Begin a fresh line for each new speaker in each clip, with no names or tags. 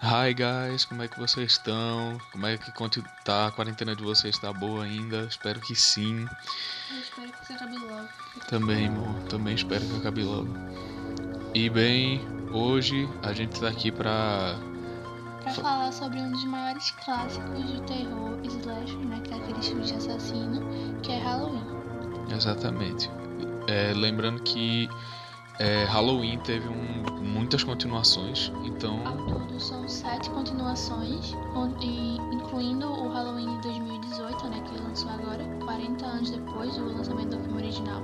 Hi guys, como é que vocês estão? Como é que tá? A quarentena de vocês tá boa ainda? Espero que sim.
Eu espero que você acabe logo.
Também, amor. Também espero que acabe logo. E bem, hoje a gente tá aqui pra.
Pra
Fa-
falar sobre um dos maiores clássicos do terror slasher, né? Que é aquele filme de assassino, que é Halloween.
Exatamente. É, lembrando que é, Halloween teve um- muitas continuações, então.
Ao todo são sete continuações, con- incluindo o Halloween de 2018, né? Que lançou agora, 40 anos depois do lançamento do filme original.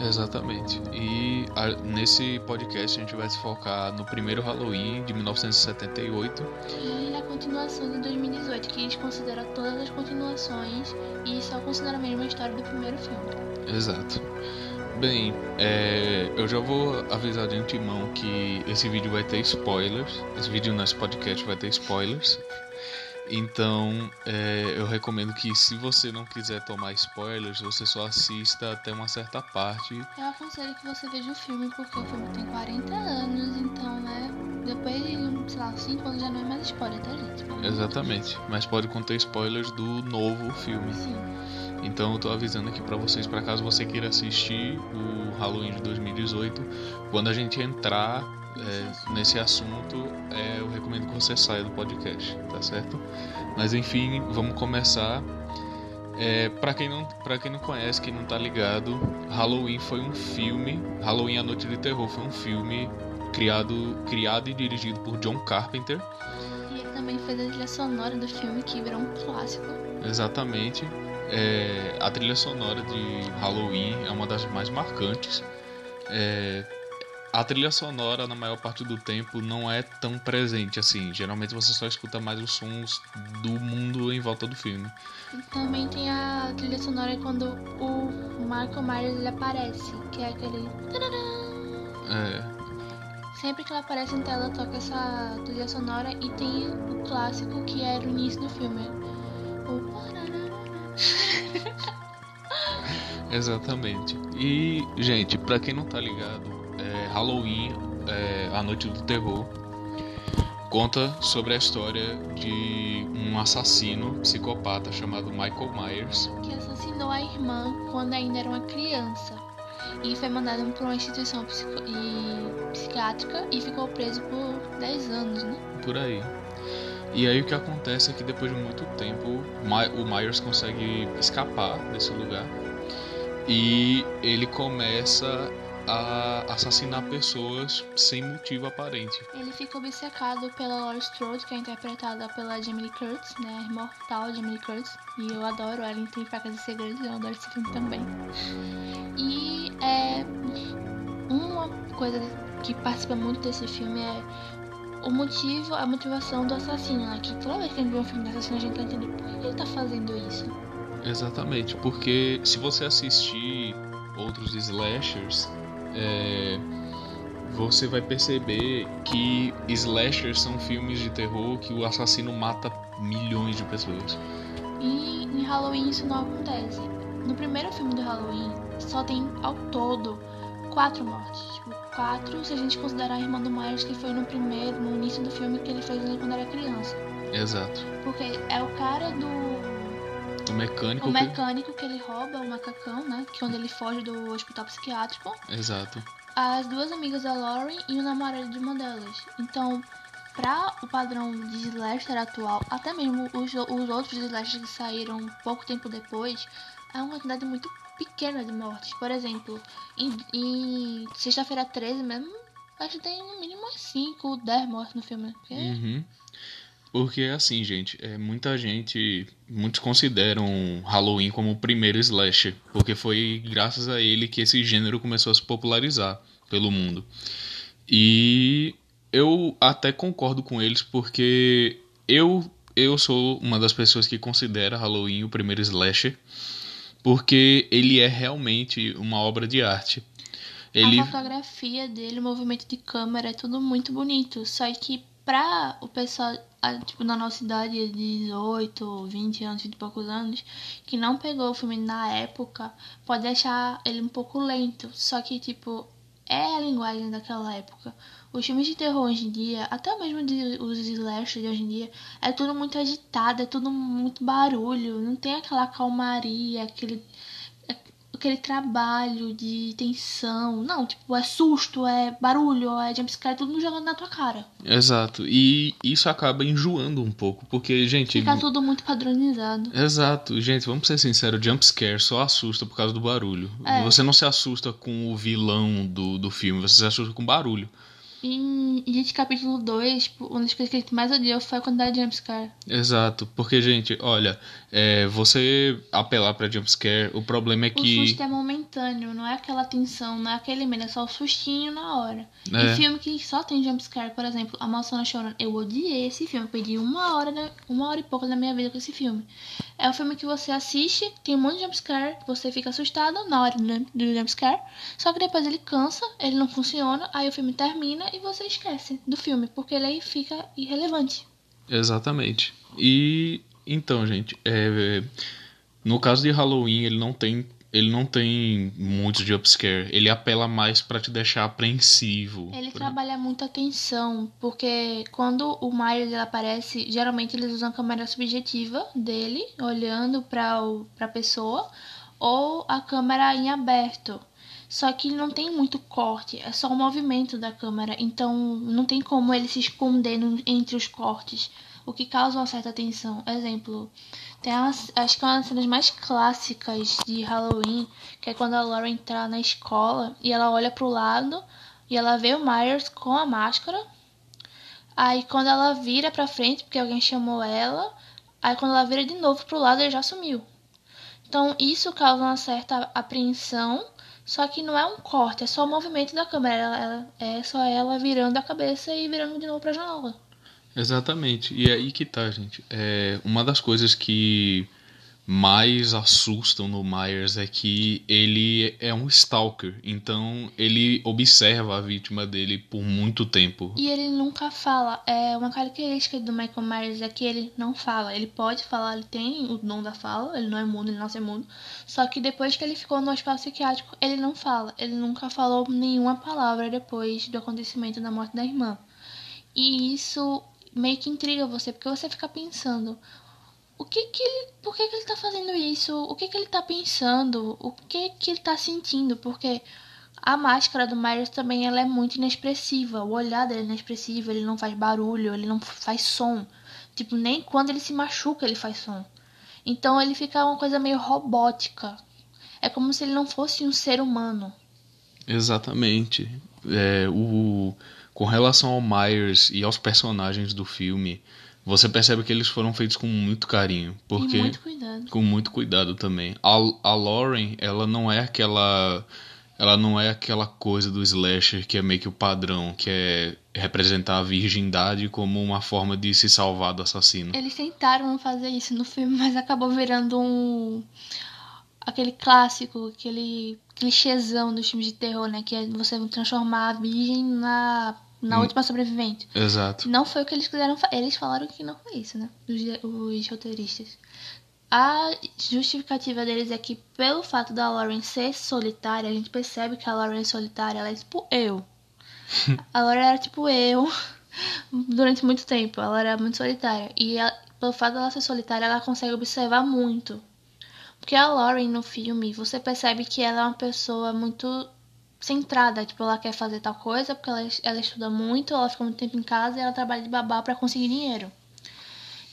Exatamente. E a- nesse podcast a gente vai se focar no primeiro Halloween de 1978.
E na continuação de 2018, que eles consideram todas as continuações e só consideram mesmo a história do primeiro filme.
Exato. Bem, é, eu já vou avisar de antemão que esse vídeo vai ter spoilers. Esse vídeo nesse podcast vai ter spoilers. Então, é, eu recomendo que se você não quiser tomar spoilers, você só assista até uma certa parte.
Eu aconselho que você veja o filme, porque o filme tem 40 anos, então, né? Depois de, sei lá, 5 anos já não é mais spoiler, tá, gente?
Exatamente. Mas pode conter spoilers do novo filme.
Sim.
Então eu tô avisando aqui pra vocês, para caso você queira assistir o Halloween de 2018, quando a gente entrar é, nesse assunto, é, eu recomendo que você saia do podcast, tá certo? Mas enfim, vamos começar. É, para quem não, para quem não conhece, quem não tá ligado, Halloween foi um filme. Halloween a Noite de Terror foi um filme criado, criado e dirigido por John Carpenter.
E ele também fez a trilha sonora do filme, que virou um clássico.
Exatamente. É, a trilha sonora de Halloween é uma das mais marcantes. É, a trilha sonora, na maior parte do tempo, não é tão presente assim. Geralmente você só escuta mais os sons do mundo em volta do filme.
E também tem a trilha sonora quando o Michael Myers ele aparece, que é aquele.
É,
Sempre que ela aparece em tela, toca essa trilha sonora e tem o clássico que era o início do filme. O.
exatamente. E, gente, pra quem não tá ligado, é, Halloween, é, a Noite do Terror, conta sobre a história de um assassino psicopata chamado Michael Myers.
que assassinou a irmã quando ainda era uma criança e foi mandado para uma instituição psico- e- psiquiátrica e ficou preso por 10 anos, né?
por aí. E aí o que acontece é que depois de muito tempo o Myers consegue escapar desse lugar e ele começa a assassinar pessoas sem motivo aparente.
Ele fica obcecado pela Laurie Strode, que é interpretada pela Jamie Curtis, né? A imortal Jamie Curtis. E eu adoro ela em Tem Facas e Segredos, eu adoro esse filme também. E é uma coisa que participa muito desse filme é o motivo, a motivação do assassino, né? Que toda vez que a gente vê um filme de assassino, a gente tá entendendo por que ele tá fazendo isso.
Exatamente, porque se você assistir outros slashers, é, você vai perceber que slashers são filmes de terror que o assassino mata milhões de pessoas.
E em Halloween isso não acontece. No primeiro filme do Halloween, só tem ao todo quatro mortes. Tipo, quatro se a gente considerar a irmã do Myers, que foi no primeiro, no início do filme que ele fez ele quando era criança.
Exato.
Porque é o cara do.
O mecânico.
O
que-
mecânico que ele rouba, o macacão, né? Que quando ele foge do hospital psiquiátrico.
Exato.
As duas amigas da Lauren e o namorado de uma delas. Então, pra o padrão de slasher atual, até mesmo os, os outros slashers que saíram pouco tempo depois, é uma quantidade muito pequena de mortes. Por exemplo, em, em sexta-feira 13 mesmo, acho que tem no mínimo umas 5, 10 mortes no filme. Porque
Uhum. Porque assim, gente, é, muita gente, muitos consideram Halloween como o primeiro slasher, porque foi graças a ele que esse gênero começou a se popularizar pelo mundo. E eu até concordo com eles, porque eu eu sou uma das pessoas que considera Halloween o primeiro slasher, porque ele é realmente uma obra de arte. Ele
A fotografia dele, o movimento de câmera, é tudo muito bonito. Só que pra o pessoal, tipo, na nossa idade de 18, 20 anos, 20 e poucos anos, que não pegou o filme na época, pode achar ele um pouco lento. Só que, tipo, é a linguagem daquela época. Os filmes de terror hoje em dia, até mesmo de, os slasher de hoje em dia, é tudo muito agitado, é tudo muito barulho, não tem aquela calmaria, aquele aquele trabalho de tensão. Não, tipo, é susto, é barulho, é jumpscare, tudo jogando na tua cara.
Exato. E isso acaba enjoando um pouco, porque, gente.
Fica tudo muito padronizado.
Exato. Gente, vamos ser sinceros, jumpscare só assusta por causa do barulho. É. Você não se assusta com o vilão do, do filme, você se assusta com barulho.
Em Elite capítulo 2, tipo, uma das coisas que ele mais odiou foi a quantidade de jumpscare.
Exato, porque, gente, olha, é, você apelar pra jumpscare, o problema é que.
O susto é momentâneo, não é aquela tensão, não é aquele medo, é só o sustinho na hora. É. E filme que só tem jumpscare, por exemplo, A Maldição Chorando, eu odiei esse filme, eu perdi uma hora, uma hora e pouco da minha vida com esse filme. É um filme que você assiste, tem um monte de jumpscare, você fica assustado na hora do jumpscare, só que depois ele cansa, ele não funciona, aí o filme termina e você esquece do filme, porque ele aí fica irrelevante.
Exatamente. E então, gente, é, no caso de Halloween, ele não tem ele não tem muito jumpscare. Ele apela mais para te deixar apreensivo.
Ele trabalha muito a tensão, porque quando o Myers aparece, geralmente eles usam a câmera subjetiva dele, olhando para a pessoa, ou a câmera em aberto. Só que não tem muito corte, é só o movimento da câmera, então não tem como ele se esconder entre os cortes, o que causa uma certa tensão. Exemplo, tem umas, acho que é uma das cenas mais clássicas de Halloween, que é quando a Laura entra na escola e ela olha pro lado e ela vê o Myers com a máscara. Aí quando ela vira pra frente, porque alguém chamou ela, aí quando ela vira de novo pro lado, ele já sumiu. Então isso causa uma certa apreensão só que não é um corte, é só o movimento da câmera. Ela, ela, é só ela virando a cabeça e virando de novo pra janela.
Exatamente. E é aí que tá, gente. É, uma das coisas que mais assustam no Myers é que ele é um stalker, então ele observa a vítima dele por muito tempo.
E ele nunca fala. É uma característica do Michael Myers é que ele não fala. Ele pode falar, ele tem o dom da fala, ele não é mudo, ele não é mudo. Só que depois que ele ficou no hospital psiquiátrico, ele não fala. Ele nunca falou nenhuma palavra depois do acontecimento da morte da irmã. E isso meio que intriga você, porque você fica pensando, o que que ele, por que que ele tá fazendo isso? O que que ele tá pensando? O que que ele tá sentindo? Porque a máscara do Myers também ela é muito inexpressiva. O olhar dele é inexpressivo, ele não faz barulho, ele não faz som. Tipo, nem quando ele se machuca ele faz som. Então ele fica uma coisa meio robótica. É como se ele não fosse um ser humano.
Exatamente. É, o, com relação ao Myers e aos personagens do filme, você percebe que eles foram feitos com muito carinho. Porque,
e muito cuidado.
Com muito cuidado também. A, a Lauren, ela não é aquela. Ela não é aquela coisa do slasher que é meio que o padrão, que é representar a virgindade como uma forma de se salvar do assassino.
Eles tentaram fazer isso no filme, mas acabou virando um. aquele clássico, aquele clichêzão dos filmes de terror, né? Que é você transformar a virgem na na hum. última sobrevivente.
Exato.
Não foi o que eles quiseram Eles falaram que não foi isso, né? Os, os roteiristas. A justificativa deles é que, pelo fato da Lauren ser solitária, a gente percebe que a Lauren é solitária, ela é tipo eu. a Lauren era tipo eu durante muito tempo, ela era muito solitária. E ela, pelo fato dela ser solitária, ela consegue observar muito. Porque a Lauren no filme, você percebe que ela é uma pessoa muito centrada, tipo, ela quer fazer tal coisa porque ela, ela estuda muito, ela fica muito tempo em casa e ela trabalha de babá para conseguir dinheiro.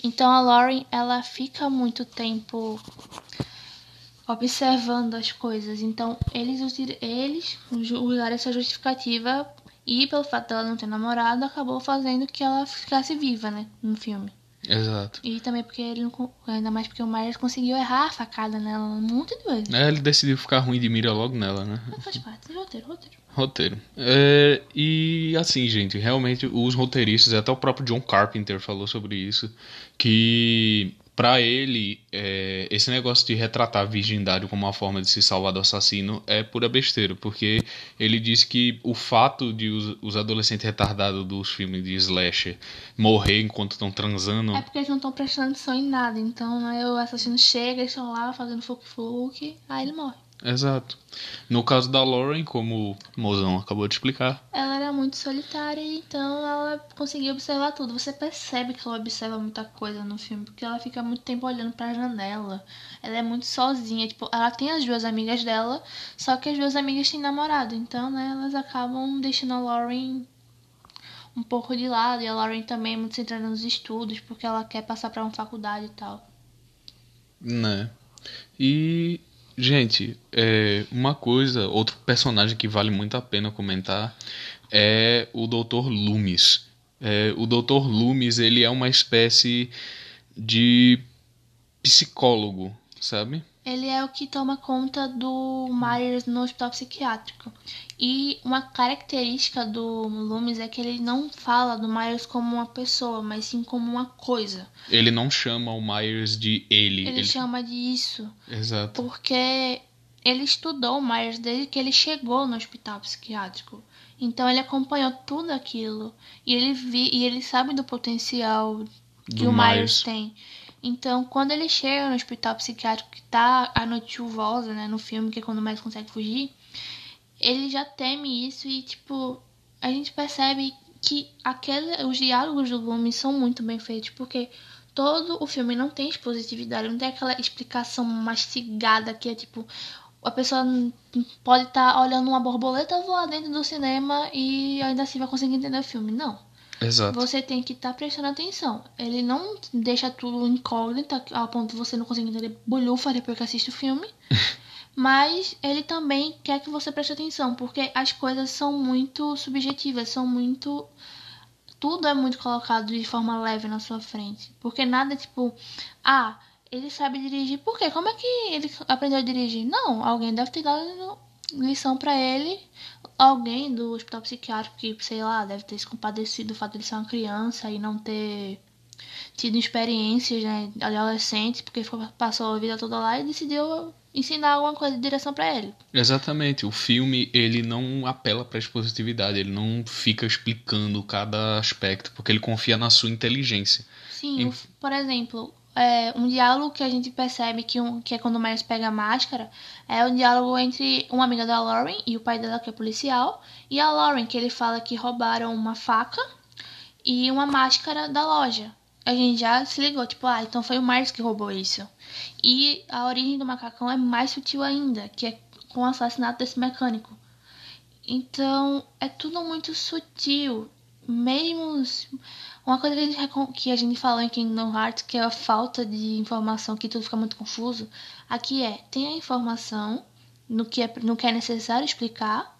Então a Lauren, ela fica muito tempo observando as coisas. Então eles, eles usaram essa justificativa e pelo fato dela não ter namorado, acabou fazendo que ela ficasse viva, né, no filme.
Exato.
E também porque ele não. Ainda mais porque o Myers conseguiu errar a facada nela muito de vezes.
É, ele decidiu ficar ruim de mira logo nela, né?
Faz parte, roteiro, roteiro.
Roteiro. É, e assim, gente, realmente os roteiristas, até o próprio John Carpenter falou sobre isso, que para ele, é, esse negócio de retratar a virgindade como uma forma de se salvar do assassino é pura besteira, porque ele disse que o fato de os, os adolescentes retardados dos filmes de slasher morrer enquanto estão transando.
É porque eles não estão prestando atenção em nada, então aí o assassino chega, eles estão lá fazendo fuque-fuque, aí ele morre.
Exato. No caso da Lauren, como o Mozão acabou de explicar,
Ela era muito solitária, então ela conseguia observar tudo. Você percebe que ela observa muita coisa no filme, porque ela fica muito tempo olhando pra janela. Ela é muito sozinha, tipo, ela tem as duas amigas dela, só que as duas amigas têm namorado, então, né, elas acabam deixando a Lauren um pouco de lado, e a Lauren também é muito centrada nos estudos, porque ela quer passar pra uma faculdade e tal.
né? E, gente, é, uma coisa, outro personagem que vale muito a pena comentar é o Dr. Loomis. É, o Dr. Loomis, ele é uma espécie de psicólogo, sabe?
Ele é o que toma conta do Myers no hospital psiquiátrico. E uma característica do Loomis é que ele não fala do Myers como uma pessoa, mas sim como uma coisa.
Ele não chama o Myers de ele.
Ele, chama de isso,
Exato.
porque ele estudou o Myers desde que ele chegou no hospital psiquiátrico. Então ele acompanhou tudo aquilo e ele vi, e ele sabe do potencial que
Do
o Myers
Myers.
tem. Então, quando ele chega no hospital psiquiátrico, que tá a noite chuvosa, né, no filme, que é quando Myers consegue fugir, ele já teme isso e, tipo, a gente percebe que aquele, os diálogos do Loomis são muito bem feitos, porque todo o filme não tem expositividade, não tem aquela explicação mastigada que é, tipo, a pessoa pode estar olhando uma borboleta voar dentro do cinema e ainda assim vai conseguir entender o filme. Não.
Exato.
Você tem que estar prestando atenção. Ele não deixa tudo incógnito ao ponto de você não conseguir entender bolhufa depois que assiste o filme. Mas ele também quer que você preste atenção, porque as coisas são muito subjetivas, são muito. Tudo é muito colocado de forma leve na sua frente. Porque nada é tipo. Ah, ele sabe dirigir. Por quê? Como é que ele aprendeu a dirigir? Não, alguém deve ter dado lição pra ele. Alguém do hospital psiquiátrico que, sei lá, deve ter se compadecido do fato de ele ser uma criança e não ter tido experiências né, adolescentes, porque ficou, passou a vida toda lá e decidiu ensinar alguma coisa de direção pra ele.
Exatamente. O filme, ele não apela pra expositividade, ele não fica explicando cada aspecto, porque ele confia na sua inteligência.
Sim,
Em-
por exemplo, é, um diálogo que a gente percebe que, um, que é quando o Miles pega a máscara é um diálogo entre uma amiga da Lauren e o pai dela, que é policial, e a Lauren, que ele fala que roubaram uma faca e uma máscara da loja. A gente já se ligou, tipo, ah, então foi o Miles que roubou isso. E a origem do macacão é mais sutil ainda, que é com o assassinato desse mecânico. Então, é tudo muito sutil. Mesmo. Uma coisa que a gente, que a gente falou em Kingdom Hearts, que é a falta de informação, que tudo fica muito confuso. Aqui é: tem a informação no que é, no que é necessário explicar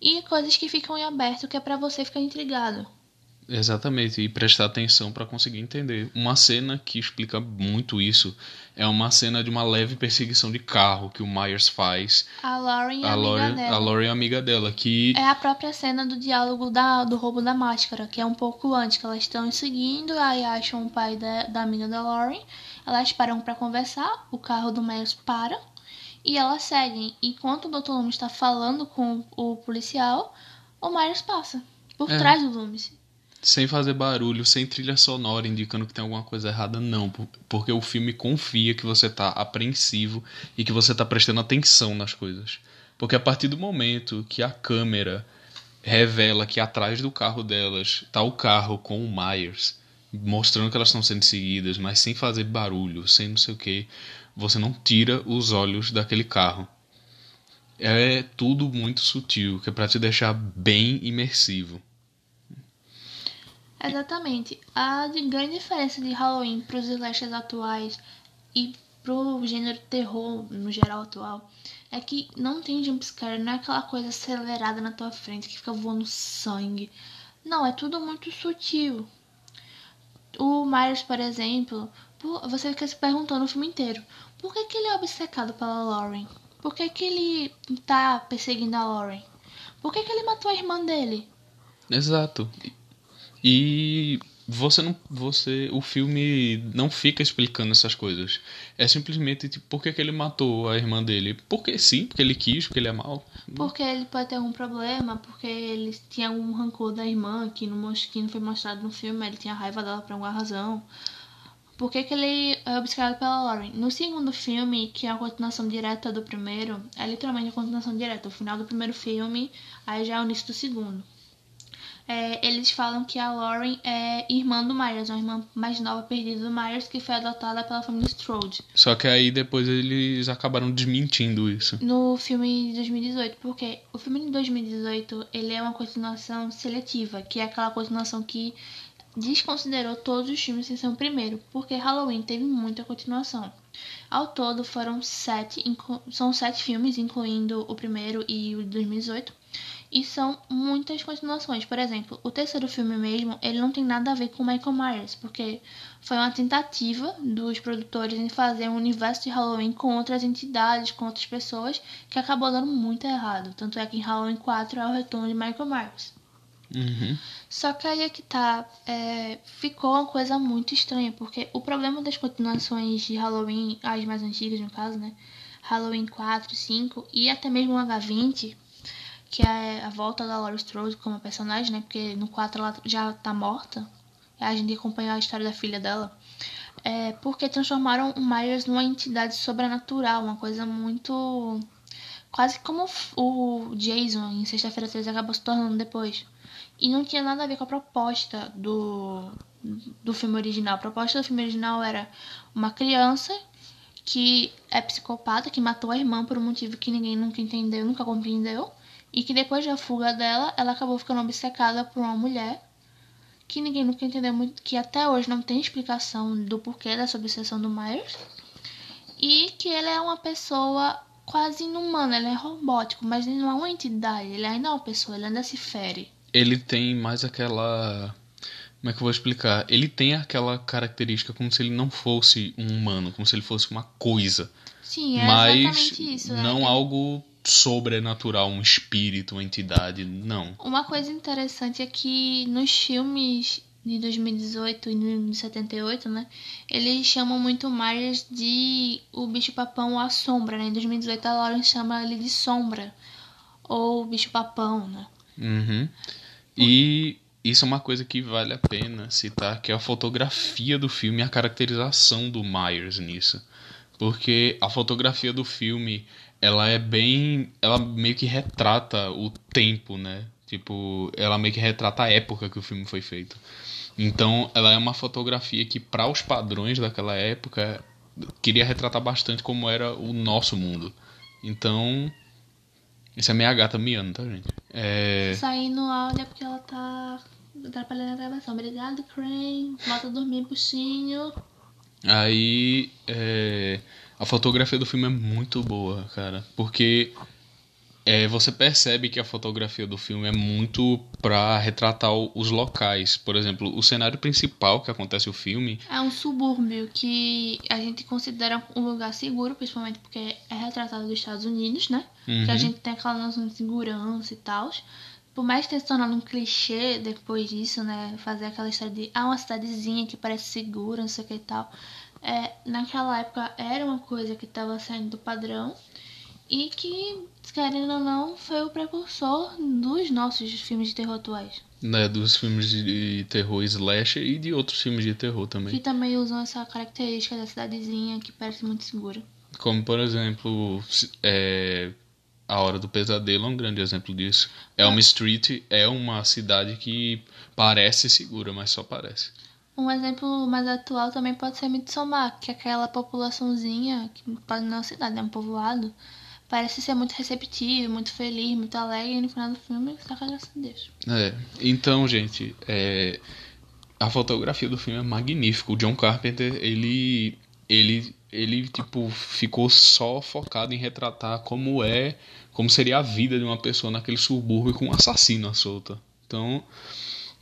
e coisas que ficam em aberto, que é pra você ficar intrigado.
Exatamente, e prestar atenção pra conseguir entender. Uma cena que explica muito isso é uma cena de uma leve perseguição de carro que o Myers faz.
A Lauren e a,
A
amiga
Lauren,
dela.
a Lauren é amiga dela, que
É a própria cena do diálogo da, do roubo da máscara, que é um pouco antes, que elas estão seguindo, aí acham o pai da, da amiga da Lauren, elas param pra conversar, o carro do Miles para, e elas seguem. Enquanto o Dr. Loomis está falando com o policial, o Miles passa, por
É.
trás do Loomis.
Sem fazer barulho, sem trilha sonora indicando que tem alguma coisa errada, não. por- Porque o filme confia que você tá apreensivo e que você tá prestando atenção nas coisas. Porque a partir do momento que a câmera revela que atrás do carro delas tá o carro com o Myers, mostrando que elas estão sendo seguidas, mas sem fazer barulho, sem não sei o que, você não tira os olhos daquele carro. É tudo muito sutil, que é pra te deixar bem imersivo.
Exatamente. A de- grande diferença de Halloween pros slashers atuais e pro gênero terror no geral atual é que não tem jumpscare, não é aquela coisa acelerada na tua frente que fica voando sangue. Não, é tudo muito sutil. O Myers, por exemplo, você fica se perguntando o filme inteiro: por que, que ele é obcecado pela Lauren? Por que, que ele tá perseguindo a Lauren? Por que, que ele matou a irmã dele?
Exato. E você não. Você. O filme não fica explicando essas coisas. É simplesmente tipo, por que, que ele matou a irmã dele? Porque sim, porque ele quis, porque ele é mau.
Porque ele pode ter algum problema, porque ele tinha algum rancor da irmã que não, que não foi mostrado no filme, ele tinha raiva dela por alguma razão. Por que, que ele é obcecado pela Lauren? No segundo filme, que é a continuação direta do primeiro, é literalmente a continuação direta. O final do primeiro filme, aí já é o início do segundo. É, eles falam que a Lauren é irmã do Myers, uma irmã mais nova perdida do Myers, que foi adotada pela família Strode.
Só que aí depois eles acabaram desmentindo isso.
No filme de 2018, porque o filme de 2018 ele é uma continuação seletiva, que é aquela continuação que desconsiderou todos os filmes sem ser o primeiro, porque Halloween teve muita continuação. Ao todo foram sete, são sete filmes, incluindo o primeiro e o de 2018. E são muitas continuações. Por exemplo, o terceiro filme mesmo, ele não tem nada a ver com Michael Myers, porque foi uma tentativa dos produtores em fazer um universo de Halloween com outras entidades, com outras pessoas, que acabou dando muito errado. Tanto é que em Halloween 4 é o retorno de Michael Myers.
Uhum.
Só que aí é que tá. É, ficou uma coisa muito estranha, porque o problema das continuações de Halloween, as mais antigas no caso, né? Halloween 4, 5 e até mesmo o H20 que é a volta da Laurie Strode como personagem, né? Porque no 4 ela já tá morta. A gente acompanha a história da filha dela. É porque transformaram o Myers numa entidade sobrenatural, uma coisa muito. Quase como o Jason em Sexta-feira 13 acabou se tornando depois. E não tinha nada a ver com a proposta do, do filme original. A proposta do filme original era uma criança que é psicopata, que matou a irmã por um motivo que ninguém nunca entendeu, nunca compreendeu e que depois da fuga dela, ela acabou ficando obcecada por uma mulher que ninguém nunca entendeu muito, que até hoje não tem explicação do porquê dessa obsessão do Myers. E que ele é uma pessoa quase inumana, ele é robótico, mas ele não é uma entidade, ele ainda é uma pessoa, ele ainda se fere.
Ele tem mais aquela. Como é que eu vou explicar? Ele tem aquela característica como se ele não fosse um humano, como se ele fosse uma coisa.
Sim, é
mas
exatamente isso.
Não
né?
algo sobrenatural, um espírito, uma entidade, não.
Uma coisa interessante é que nos filmes de 2018 e de 78, né? Eles chamam muito Myers de o bicho-papão ou a sombra, né? Em 2018 a Lauren chama ele de sombra ou bicho-papão, né?
Uhum. E isso é uma coisa que vale a pena citar, que é a fotografia do filme e a caracterização do Myers nisso. Porque a fotografia do filme ela é bem. Ela meio que retrata o tempo, né? Tipo, ela meio que retrata a época que o filme foi feito. Então, ela é uma fotografia que, para os padrões daquela época, queria retratar bastante como era o nosso mundo. Então, isso é minha gata miando, tá, gente? É...
Saindo áudio é porque ela tá atrapalhando a gravação. Obrigado, Crane. Volta a dormir, puxinho.
Aí, é... A fotografia do filme é muito boa, cara. Porque é, você percebe que a fotografia do filme é muito para retratar os locais. Por exemplo, o cenário principal que acontece o filme.
É um subúrbio que a gente considera um lugar seguro, principalmente porque é retratado dos Estados Unidos, né?
Uhum.
Que a gente tem aquela noção de segurança e tal. Por mais ter se tornado um clichê depois disso, né? Fazer aquela história de ah, uma cidadezinha que parece segura, não sei o que e tal é, naquela época era uma coisa que estava saindo do padrão e que, querendo ou não, foi o precursor dos nossos filmes de terror atuais.
Né, dos filmes de terror slasher e de outros filmes de terror também.
Que também usam essa característica da cidadezinha que parece muito segura.
Como, por exemplo, é, A Hora do Pesadelo é um grande exemplo disso. Elm Street é uma cidade que parece segura, mas só parece.
Um exemplo mais atual também pode ser Midsommar, que aquela populaçãozinha, que pode não é uma cidade, é um povoado, parece ser muito receptivo, muito feliz, muito alegre, e no final do filme tá com a graça de Deus.
É, então, gente, é, a fotografia do filme é magnífica. O John Carpenter, ele, ele, ele, tipo, ficou só focado em retratar como é, como seria a vida de uma pessoa naquele subúrbio com um assassino à solta. Então,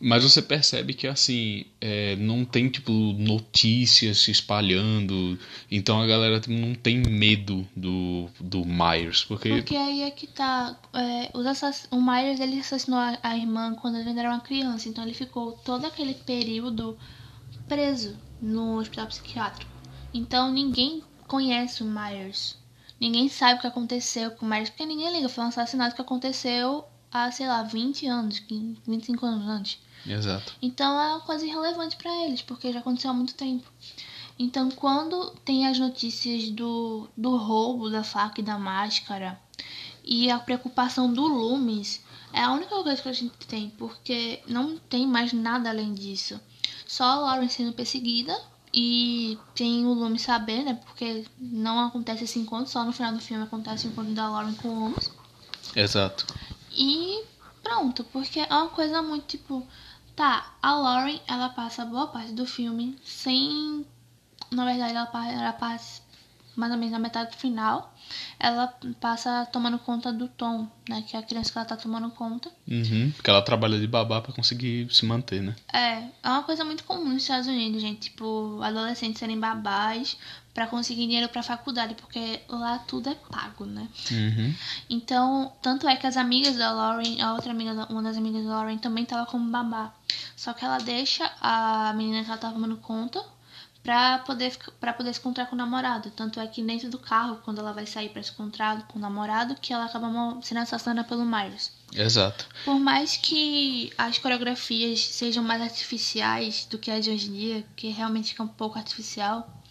mas você percebe que assim, é, não tem tipo notícias se espalhando, então a galera tipo, não tem medo do, do Myers, porque
Porque aí é que tá, é, os assass... o Myers ele assassinou a, a irmã quando ele era uma criança, então ele ficou todo aquele período preso no hospital psiquiátrico. Então ninguém conhece o Myers. Ninguém sabe o que aconteceu com o Myers, porque ninguém liga, foi um assassinato que aconteceu há, sei lá, 20 anos, 25 anos antes.
Exato.
Então é uma coisa irrelevante para eles, porque já aconteceu há muito tempo. Então, quando tem as notícias do, do roubo da faca e da máscara e a preocupação do Loomis, é a única coisa que a gente tem, porque não tem mais nada além disso. Só a Lauren sendo perseguida e tem o Loomis saber, né? Porque não acontece esse encontro, só no final do filme acontece o encontro da Lauren com o Loomis.
Exato.
E pronto, porque é uma coisa muito tipo. Tá, a Lauren, ela passa boa parte do filme sem. Na verdade, ela, ela passa mais ou menos na metade do final, ela passa tomando conta do Tom, né? Que é a criança que ela tá tomando conta.
Uhum, porque ela trabalha de babá para conseguir se manter, né?
É, é uma coisa muito comum nos Estados Unidos, gente. Tipo, adolescentes serem babás para conseguir dinheiro pra faculdade, porque lá tudo é pago, né?
Uhum.
Então, tanto é que as amigas da Lauren, a outra amiga, uma das amigas da Lauren também tava como babá. Só que ela deixa a menina que ela tava tomando conta pra poder, pra poder se encontrar com o namorado. Tanto é que dentro do carro, quando ela vai sair pra se encontrar com o namorado, que ela acaba sendo assassinada pelo Myers.
Exato.
Por mais que as coreografias sejam mais artificiais do que as de hoje em dia, que realmente fica um pouco artificial,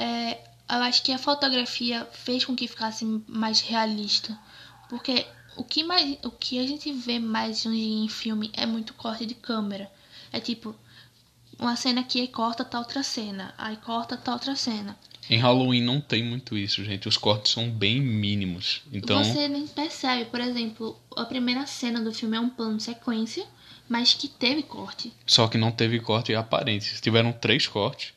é, eu acho que a fotografia fez com que ficasse mais realista. Porque o que, mais, o que a gente vê mais hoje em filme é muito corte de câmera. É tipo, uma cena aqui e corta tá outra cena, aí corta tá outra cena.
Em Halloween não tem muito isso, gente. Os cortes são bem mínimos. Então
Você nem percebe, por exemplo, a primeira cena do filme é um plano sequência, mas que teve corte.
Só que não teve corte aparente. Tiveram três cortes,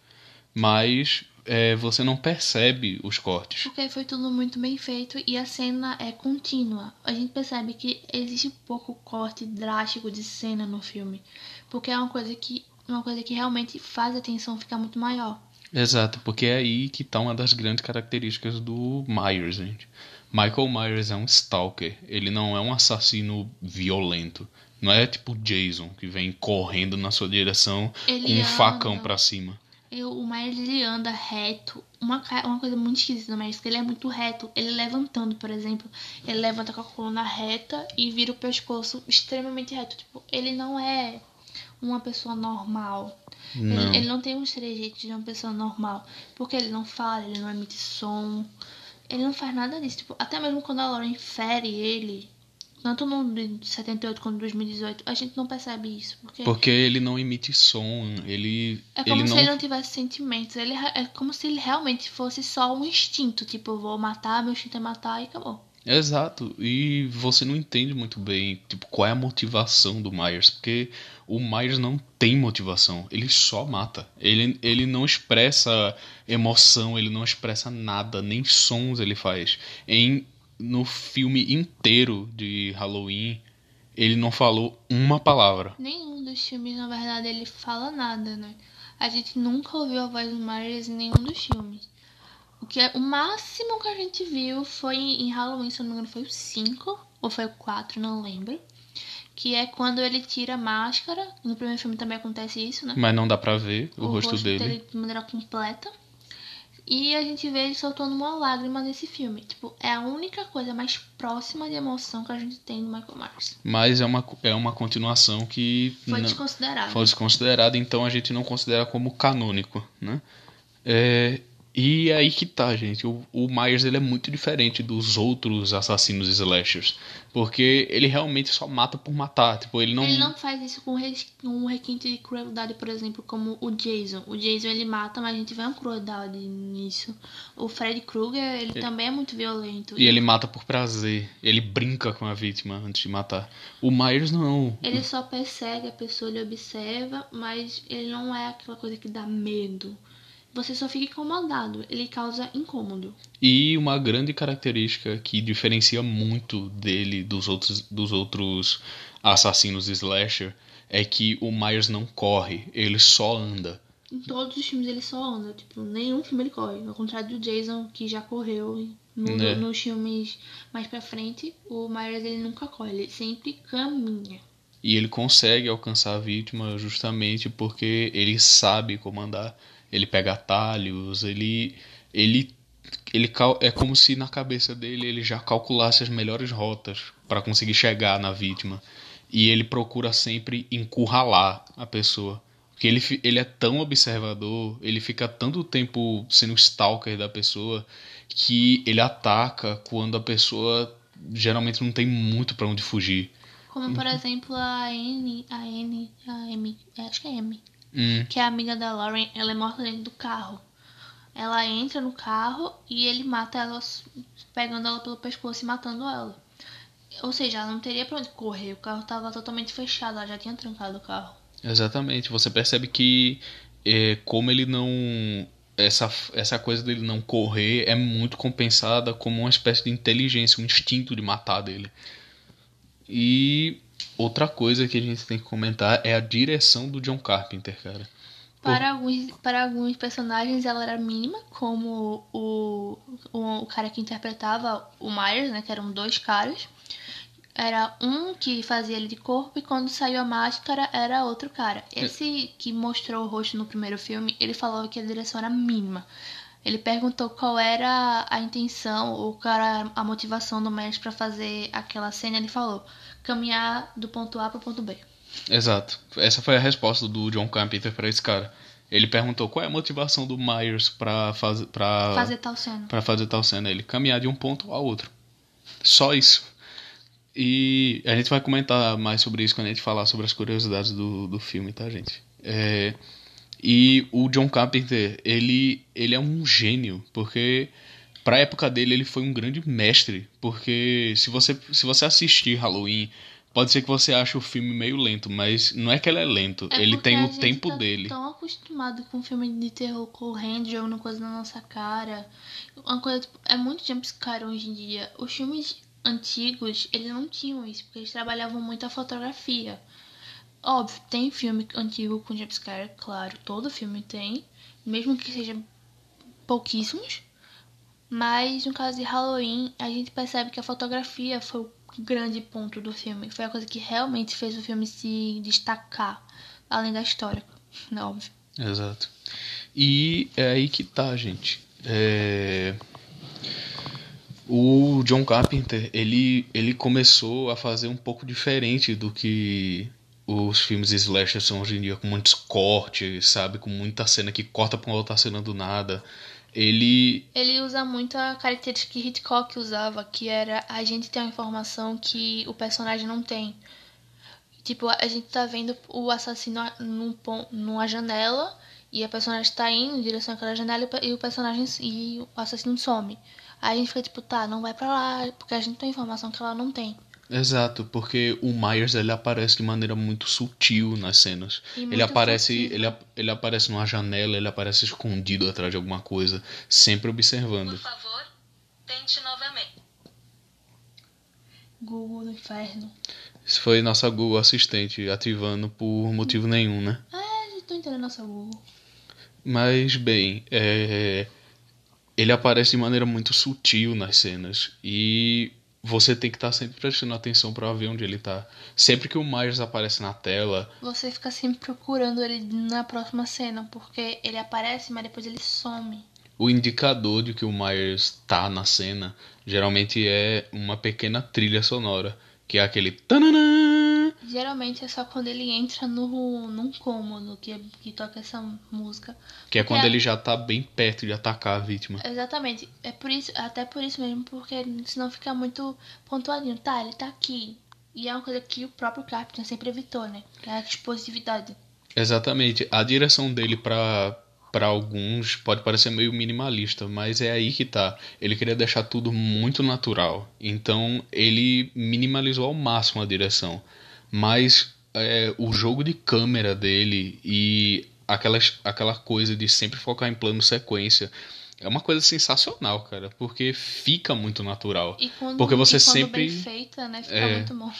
mas é, você não percebe os cortes.
Porque foi tudo muito bem feito e a cena é contínua. A gente percebe que existe pouco corte drástico de cena no filme. Porque é uma coisa que uma coisa que realmente faz a tensão ficar muito maior.
Exato, porque é aí que está uma das grandes características do Myers, gente. Michael Myers é um stalker, ele não é um assassino violento. Não é tipo Jason, que vem correndo na sua direção
Ele
com um
anda.
facão pra cima.
Eu, o Myers ele anda reto. Uma, uma coisa muito esquisita do Myers, que ele é muito reto. Ele levantando, por exemplo, ele levanta com a coluna reta e vira o pescoço extremamente reto. Tipo, ele não é uma pessoa normal.
Não.
Ele, ele não tem os trejeitos de uma pessoa normal. Porque ele não fala, ele não emite som. Ele não faz nada disso. Tipo, até mesmo quando a Lauren fere ele, tanto no de 78 quanto no 2018, a gente não percebe isso. Porque
Porque ele não emite som, ele,
é como
ele
se
não
ele não tivesse sentimentos. Ele é como se ele realmente fosse só um instinto. Tipo, vou matar, meu instinto é matar e acabou.
Exato, e você não entende muito bem, tipo, qual é a motivação do Myers, porque o Myers não tem motivação, ele só mata. Ele, ele não expressa emoção, ele não expressa nada, nem sons ele faz. Em no filme inteiro de Halloween, ele não falou uma palavra.
Nenhum dos filmes, na verdade, ele fala nada, né? A gente nunca ouviu a voz do Myers em nenhum dos filmes. O, que é, o máximo que a gente viu foi em Halloween, se não me engano, foi o 5 ou foi o 4, não lembro. Que é quando ele tira a máscara. No primeiro filme também acontece isso, né?
Mas não dá pra ver o, rosto, dele.
de maneira completa. E a gente vê ele soltando uma lágrima nesse filme. Tipo, é a única coisa mais próxima de emoção que a gente tem do Michael Myers.
Mas é uma, é uma continuação que
Foi
não-
desconsiderado.
foi desconsiderada, então a gente não considera como canônico, né? É, e é aí que tá, gente. O, o Myers ele é muito diferente dos outros assassinos slashers, porque ele realmente só mata por matar. Tipo, ele não.
Ele não faz isso com um requinte de crueldade, por exemplo, como o Jason. O Jason ele mata, mas a gente vê uma crueldade nisso. O Fred Krueger, ele também é muito violento.
E ele mata por prazer. Ele brinca com a vítima antes de matar. O Myers não.
Ele só persegue a pessoa, ele observa, mas ele não é aquela coisa que dá medo. Você só fica incomodado, ele causa incômodo.
E uma grande característica que diferencia muito dele dos outros, dos outros assassinos slasher é que o Myers não corre, ele só anda.
Em todos os filmes ele só anda, tipo, nenhum filme ele corre. Ao contrário do Jason, que já correu no-
Né.
nos filmes mais pra frente, o Myers ele nunca corre, ele sempre caminha.
E ele consegue alcançar a vítima justamente porque ele sabe como andar. Ele pega atalhos, ele. ele. ele é como se na cabeça dele ele já calculasse as melhores rotas para conseguir chegar na vítima. E ele procura sempre encurralar a pessoa. Porque ele, ele é tão observador, ele fica tanto tempo sendo stalker da pessoa que ele ataca quando a pessoa geralmente não tem muito pra onde fugir.
Como, por exemplo, a Anne, a Anne, a Amy, é, acho que é Amy,
Hum,
que é a amiga da Lauren, ela é morta dentro do carro. Ela entra no carro e ele mata ela, pegando ela pelo pescoço e matando ela. Ou seja, ela não teria pra onde correr, o carro tava totalmente fechado, ela já tinha trancado o carro.
exatamente. Você percebe que é, como ele não. Essa, essa coisa dele não correr é muito compensada como uma espécie de inteligência, um instinto de matar dele. E outra coisa que a gente tem que comentar é a direção do John Carpenter, cara.
Para alguns, para alguns personagens ela era mínima, como o, o, o cara que interpretava o Myers, né? Que eram dois caras. Era um que fazia ele de corpo e quando saiu a máscara era outro cara. Esse que mostrou o rosto no primeiro filme, ele falou que a direção era mínima. Ele perguntou qual era a intenção ou qual era a motivação do Myers para fazer aquela cena. Ele falou: caminhar do ponto A para o ponto B.
Exato. Essa foi a resposta do John Carpenter pra esse cara. Ele perguntou qual é a motivação do Myers pra, faz, pra,
Fazer tal cena.
pra fazer tal cena. Ele caminhar de um ponto ao outro. Só isso. E a gente vai comentar mais sobre isso quando a gente falar sobre as curiosidades do, do filme, tá, gente? É, e o John Carpenter, ele, ele é um gênio, porque pra época dele ele foi um grande mestre. Porque se você, se você assistir Halloween, pode ser que você ache o filme meio lento, mas não é que ele é lento,
É
ele tem o tempo
tá
dele.
tão acostumado com filme de terror correndo, jogando coisa na nossa cara. Uma coisa, tipo, é muito jumpscare hoje em dia. Os filmes antigos, eles não tinham isso, porque eles trabalhavam muito a fotografia. Óbvio, tem filme antigo com jumpscare, claro, todo filme tem, mesmo que seja pouquíssimos. Mas no caso de Halloween, a gente percebe que a fotografia foi o grande ponto do filme. Foi a coisa que realmente fez o filme se destacar, além da história, óbvio.
Exato. E é aí que tá, gente. É... O John Carpenter, ele, ele começou a fazer um pouco diferente do que os filmes slasher são hoje em dia, com muitos cortes, sabe? Com muita cena que corta pra uma outra cena do nada. Ele
Ele usa muito a característica que Hitchcock usava, que era a gente ter uma informação que o personagem não tem. Tipo, a gente tá vendo o assassino num, numa janela e a personagem tá indo em direção àquela janela e o personagem e o assassino some. Aí a gente fica tipo, tá, não vai pra lá, porque a gente tem informação que ela não tem.
Exato, porque o Myers ele aparece de maneira muito sutil nas cenas. Ele aparece, ele, ele aparece numa janela, ele aparece escondido atrás de alguma coisa, sempre observando.
Por favor, tente novamente.
Google do inferno.
Isso foi nossa Google Assistente ativando por motivo nenhum, né?
Ah, já tô entendendo nossa Google.
Mas bem, é, ele aparece de maneira muito sutil nas cenas e você tem que estar sempre prestando atenção pra ver onde ele tá. Sempre que o Myers aparece na tela,
Você fica sempre procurando ele na próxima cena, porque ele aparece, mas depois ele some.
o indicador de que o Myers tá na cena geralmente é uma pequena trilha sonora, que é aquele tananã.
Geralmente é só quando ele entra no, num cômodo que, que toca essa música.
Que é quando
Porque-
ele já tá bem perto de atacar a vítima.
Exatamente. É por isso, até por isso mesmo, porque senão fica muito pontuadinho. Tá, ele tá aqui. E é uma coisa que o próprio Carpenter sempre evitou, né? Que é a explosividade.
Exatamente. A direção dele pra para alguns pode parecer meio minimalista, mas é aí que tá. Ele queria deixar tudo muito natural. Então ele minimalizou ao máximo a direção. Mas é, o jogo de câmera dele e aquelas, aquela coisa de sempre focar em plano sequência é uma coisa sensacional, cara, porque fica muito natural.
E quando,
Porque você
e quando
sempre-
bem feita, né? Fica
É.
muito bom.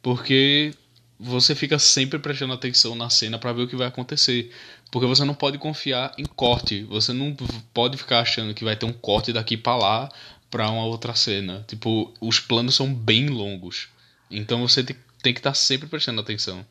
Porque você fica sempre prestando atenção na cena pra ver o que vai acontecer. Porque você não pode confiar em corte. Você não pode ficar achando que vai ter um corte daqui pra lá pra uma outra cena. Tipo, os planos são bem longos. Então você tem que estar sempre prestando atenção.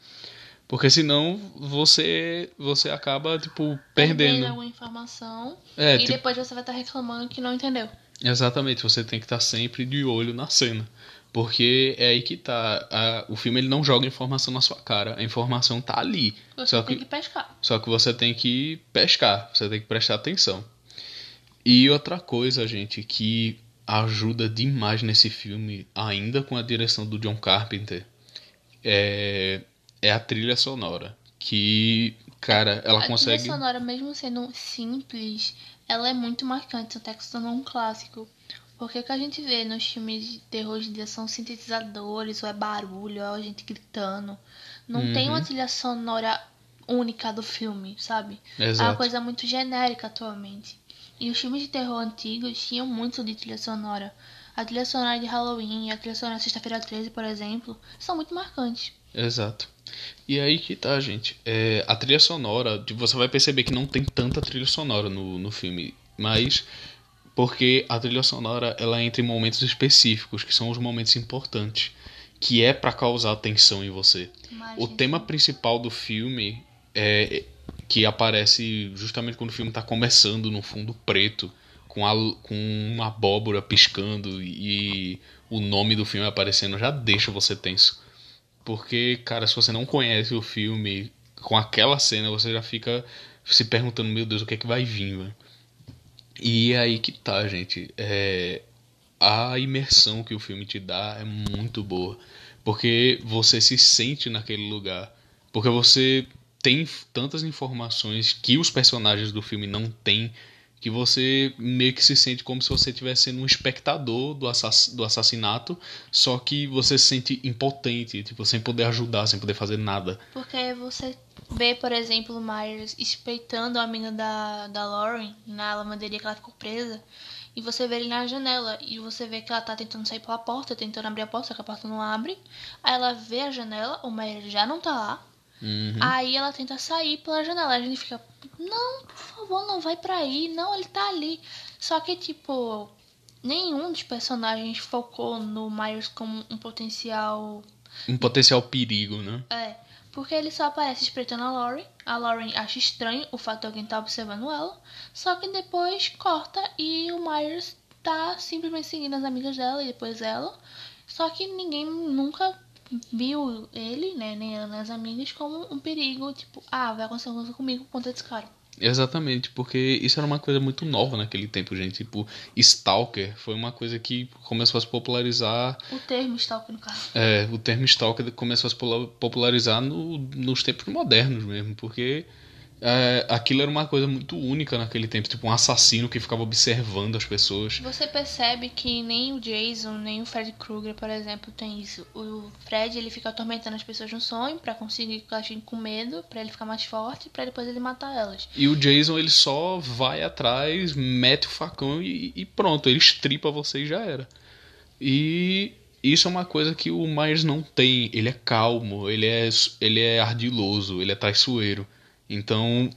Porque senão você você acaba tipo perdendo.
alguma informação.
É,
e
tipo,
depois você vai estar reclamando que não entendeu.
Exatamente, você tem que estar sempre de olho na cena. Porque é aí que tá. A- o filme ele não joga informação na sua cara. A informação tá ali.
Você
Só
tem
que,
que pescar.
só que você tem que pescar. Você tem que prestar atenção. E outra coisa, gente, que ajuda demais nesse filme, ainda com a direção do John Carpenter, é, é a trilha sonora. Que, cara, ela
a
consegue.
trilha sonora, mesmo sendo simples, ela é muito marcante, até que se tornou um clássico. Porque o que a gente vê nos filmes de terror hoje em dia são sintetizadores, ou é barulho, ou é gente gritando. Não tem
Uhum.
uma trilha sonora única do filme, sabe? É uma
Exato.
coisa muito genérica atualmente. E os filmes de terror antigos tinham muito de trilha sonora. A trilha sonora de Halloween, a trilha sonora de Sexta-feira 13, por exemplo, são muito marcantes.
Exato. E aí que tá, gente. É, a trilha sonora, você vai perceber que não tem tanta trilha sonora no, no filme, mas porque a trilha sonora ela entra em momentos específicos, que são os momentos importantes, que é pra causar tensão em você.
Mas,
O tema principal do filme é que aparece justamente quando o filme tá começando no fundo preto, com, a, com uma abóbora piscando e o nome do filme aparecendo já deixa você tenso. Porque, cara, se você não conhece o filme, com aquela cena você já fica se perguntando, meu Deus, o que é que vai vir, velho? E é aí que tá, gente. É, a imersão que o filme te dá é muito boa. Porque você se sente naquele lugar. Porque você tem tantas informações que os personagens do filme não têm. Que você meio que se sente como se você estivesse sendo um espectador do, assass do assassinato. Só que você se sente impotente, tipo, sem poder ajudar, sem poder fazer nada.
Porque você vê, por exemplo, o Myers espeitando a amiga da, da Lauren na lavanderia que ela ficou presa. E você vê ele na janela. E você vê que ela tá tentando sair pela porta, tentando abrir a porta, só que a porta não abre. Aí ela vê a janela, o Myers já não tá lá.
Uhum.
Aí ela tenta sair pela janela. A gente fica, não, por favor, não vai pra aí. Não, ele tá ali. Só que, tipo, nenhum dos personagens focou no Myers como um potencial
Um potencial perigo, né?
é, porque ele só aparece espreitando a Lauren. A Lauren acha estranho o fato de alguém estar observando ela. Só que depois corta e o Myers tá simplesmente seguindo as amigas dela e depois ela. Só que ninguém nunca viu ele, né, nem nem as amigas, como um perigo. Tipo, ah, vai acontecer alguma coisa comigo por conta desse cara.
Exatamente, porque isso era uma coisa muito nova naquele tempo, gente. Tipo, Stalker foi uma coisa que começou a se popularizar.
O termo stalker, no caso.
É, o termo Stalker começou a se popularizar no- nos tempos modernos mesmo, porque é, aquilo era uma coisa muito única naquele tempo. Tipo, um assassino que ficava observando as pessoas.
Você percebe que nem o Jason, nem o Fred Krueger, por exemplo, tem isso. O Fred, ele fica atormentando as pessoas no sonho pra conseguir que elas fiquem com medo, pra ele ficar mais forte, pra depois ele matar elas.
E o Jason, ele só vai atrás, mete o facão e, e pronto, ele estripa você e já era. E isso é uma coisa que o Myers não tem. Ele é calmo, ele é, ele é ardiloso, ele é traiçoeiro. Então,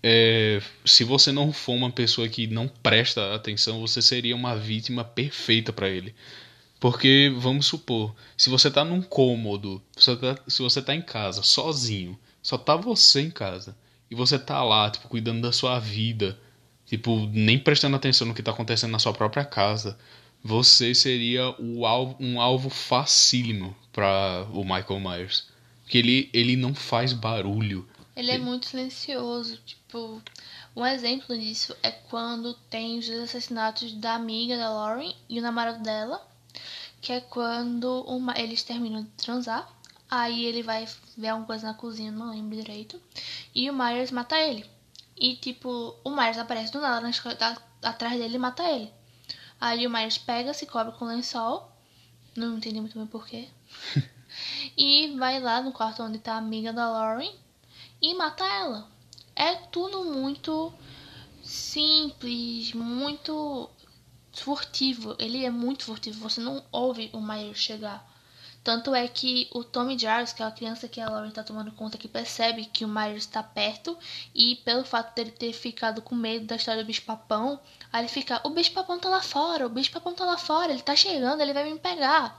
é, se você não for uma pessoa que não presta atenção, você seria uma vítima perfeita pra ele. Porque, vamos supor, se você tá num cômodo, se você tá, se você tá em casa, sozinho, só tá você em casa, e você tá lá, tipo, cuidando da sua vida, tipo, nem prestando atenção no que tá acontecendo na sua própria casa, você seria alvo, um alvo facílimo para o Michael Myers. Porque ele, ele não faz barulho.
Ele é muito silencioso. Tipo, um exemplo disso é quando tem os assassinatos da amiga da Lauren e o namorado dela. Que é quando uma, eles terminam de transar. Aí ele vai ver alguma coisa na cozinha, não lembro direito. E o Myers mata ele. E tipo, o Myers aparece do nada na esco- a- atrás dele e mata ele. Aí o Myers pega, se cobre com lençol. Não entendi muito bem porquê. e vai lá no quarto onde tá a amiga da Lauren e mata ela. É tudo muito simples, muito furtivo. Ele é muito furtivo. Você não ouve o Myers chegar. Tanto é que o Tommy Jarvis, que é a criança que a Lauren tá tomando conta, que percebe que o Myers está perto, e pelo fato dele ter ficado com medo da história do bicho-papão, aí ele fica: O bicho-papão tá lá fora, o bicho-papão tá lá fora, ele tá chegando, ele vai me pegar.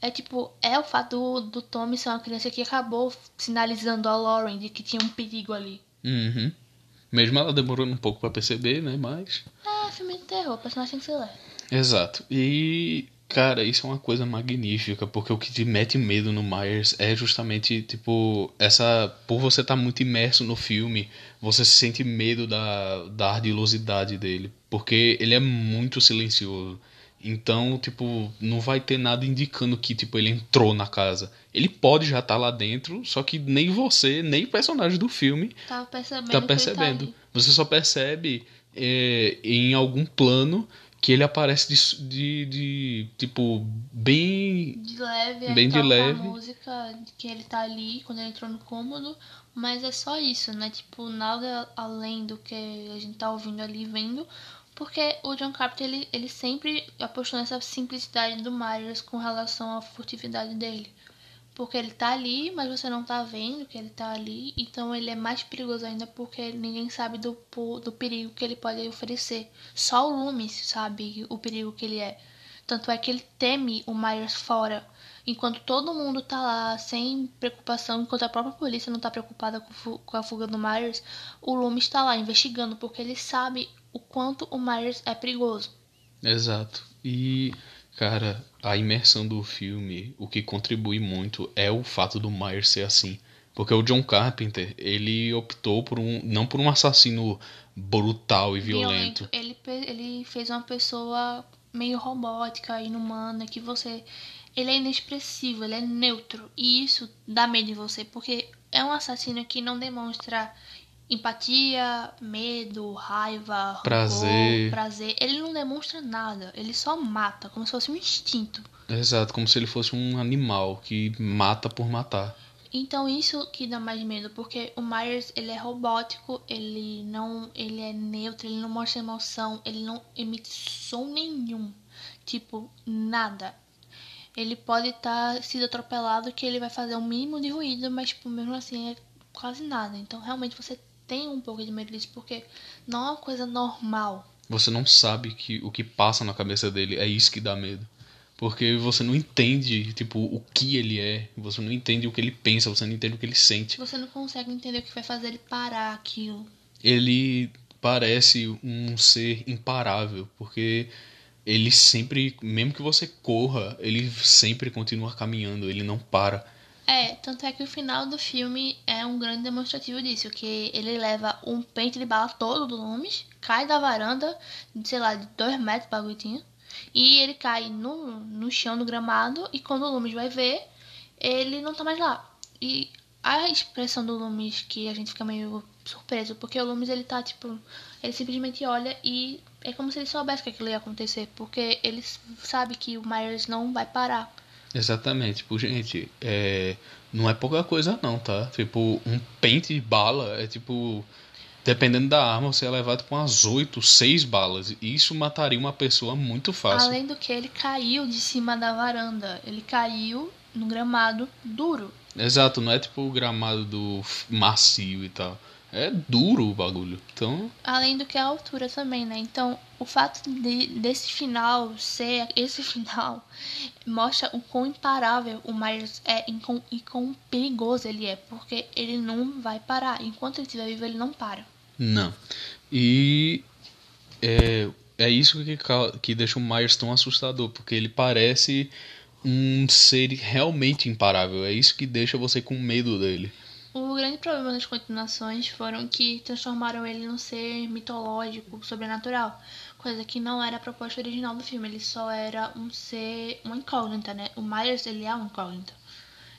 É tipo, é o fato do, do Tommy ser uma criança que acabou sinalizando a Lauren de que tinha um perigo ali.
Uhum. Mesmo ela demorando um pouco pra perceber, né? Mas.
É, filme de terror, personagem tem que.
Exato. E Cara, isso é uma coisa magnífica, porque o que te mete medo no Myers é justamente, tipo, essa. Por você estar muito imerso no filme, você sente medo da, da ardilosidade dele. Porque ele é muito silencioso. Então, tipo, não vai ter nada indicando que, tipo, ele entrou na casa. Ele pode já estar lá dentro, só que nem você, nem o personagem do filme
Tava percebendo.
tá
que
percebendo.
Tá.
Você só percebe é, em algum plano que ele aparece de, de, de, tipo, bem.
de leve, aí
Bem de
toca
leve.
a música que ele tá ali quando ele entrou no cômodo, mas é só isso, né? Tipo, nada além do que a gente tá ouvindo ali e vendo, porque o John Carpenter ele, ele sempre apostou nessa simplicidade do Myers com relação à furtividade dele. Porque ele tá ali, mas você não tá vendo que ele tá ali, então ele é mais perigoso ainda porque ninguém sabe do, do perigo que ele pode oferecer. Só o Loomis sabe o perigo que ele é. Tanto é que ele teme o Myers fora. Enquanto todo mundo tá lá sem preocupação, enquanto a própria polícia não tá preocupada com, com a fuga do Myers, o Loomis tá lá investigando porque ele sabe o quanto o Myers é perigoso.
Exato. E, cara, a imersão do filme, o que contribui muito é o fato do Myers ser assim. Porque o John Carpenter, ele optou por um. não por um assassino brutal e violento.
Ele, ele fez uma pessoa meio robótica, inumana, que você. Ele é inexpressivo, ele é neutro. E isso dá medo em você, porque é um assassino que não demonstra empatia, medo, raiva, rancor,
Prazer.
prazer. Ele não demonstra nada, ele só mata, como se fosse um instinto.
Exato, como se ele fosse um animal que mata por matar.
Então isso que dá mais medo, porque o Myers ele é robótico, ele não, ele é neutro, ele não mostra emoção, ele não emite som nenhum, tipo nada. Ele pode estar sido atropelado que ele vai fazer o mínimo de ruído, mas tipo, mesmo assim é quase nada. Então realmente você tem um pouco de medo disso, porque não é uma coisa normal.
Você não sabe que o que passa na cabeça dele é isso que dá medo. Porque você não entende, tipo, o que ele é, você não entende o que ele pensa, você não entende o que ele sente.
Você não consegue entender o que vai fazer ele parar aquilo.
Ele parece um ser imparável, porque ele sempre, mesmo que você corra, ele sempre continua caminhando, ele não para.
É, tanto é que o final do filme é um grande demonstrativo disso, que ele leva um pente de bala todo do Loomis, cai da varanda, sei lá, de dois metros o bagulho tinha, e ele cai no, no chão do gramado, e quando o Loomis vai ver, ele não tá mais lá. E a expressão do Loomis que a gente fica meio surpreso, porque o Loomis ele tá tipo, ele simplesmente olha e é como se ele soubesse que aquilo ia acontecer, porque ele sabe que o Myers não vai parar.
Exatamente, tipo, gente, é, não é pouca coisa não, tá? Tipo, um pente de bala é tipo, dependendo da arma, você ia levar tipo umas 8, 6 balas. E isso mataria uma pessoa muito fácil.
Além do que ele caiu de cima da varanda. Ele caiu no gramado duro.
Exato, não é tipo o gramado do macio e tal. É duro o bagulho. Então,
Além do que a altura também, né? Então, o fato de, desse final ser esse final mostra o quão imparável o Myers é e quão, e quão perigoso ele é. Porque ele não vai parar. Enquanto ele estiver vivo, ele não para.
não. E é, é isso que, que deixa o Myers tão assustador, porque ele parece um ser realmente imparável. É isso que deixa você com medo dele.
O grande problema das continuações foram que transformaram ele num ser mitológico, sobrenatural, coisa que não era a proposta original do filme. Ele só era um ser, uma incógnita, né? O Myers ele é uma incógnita.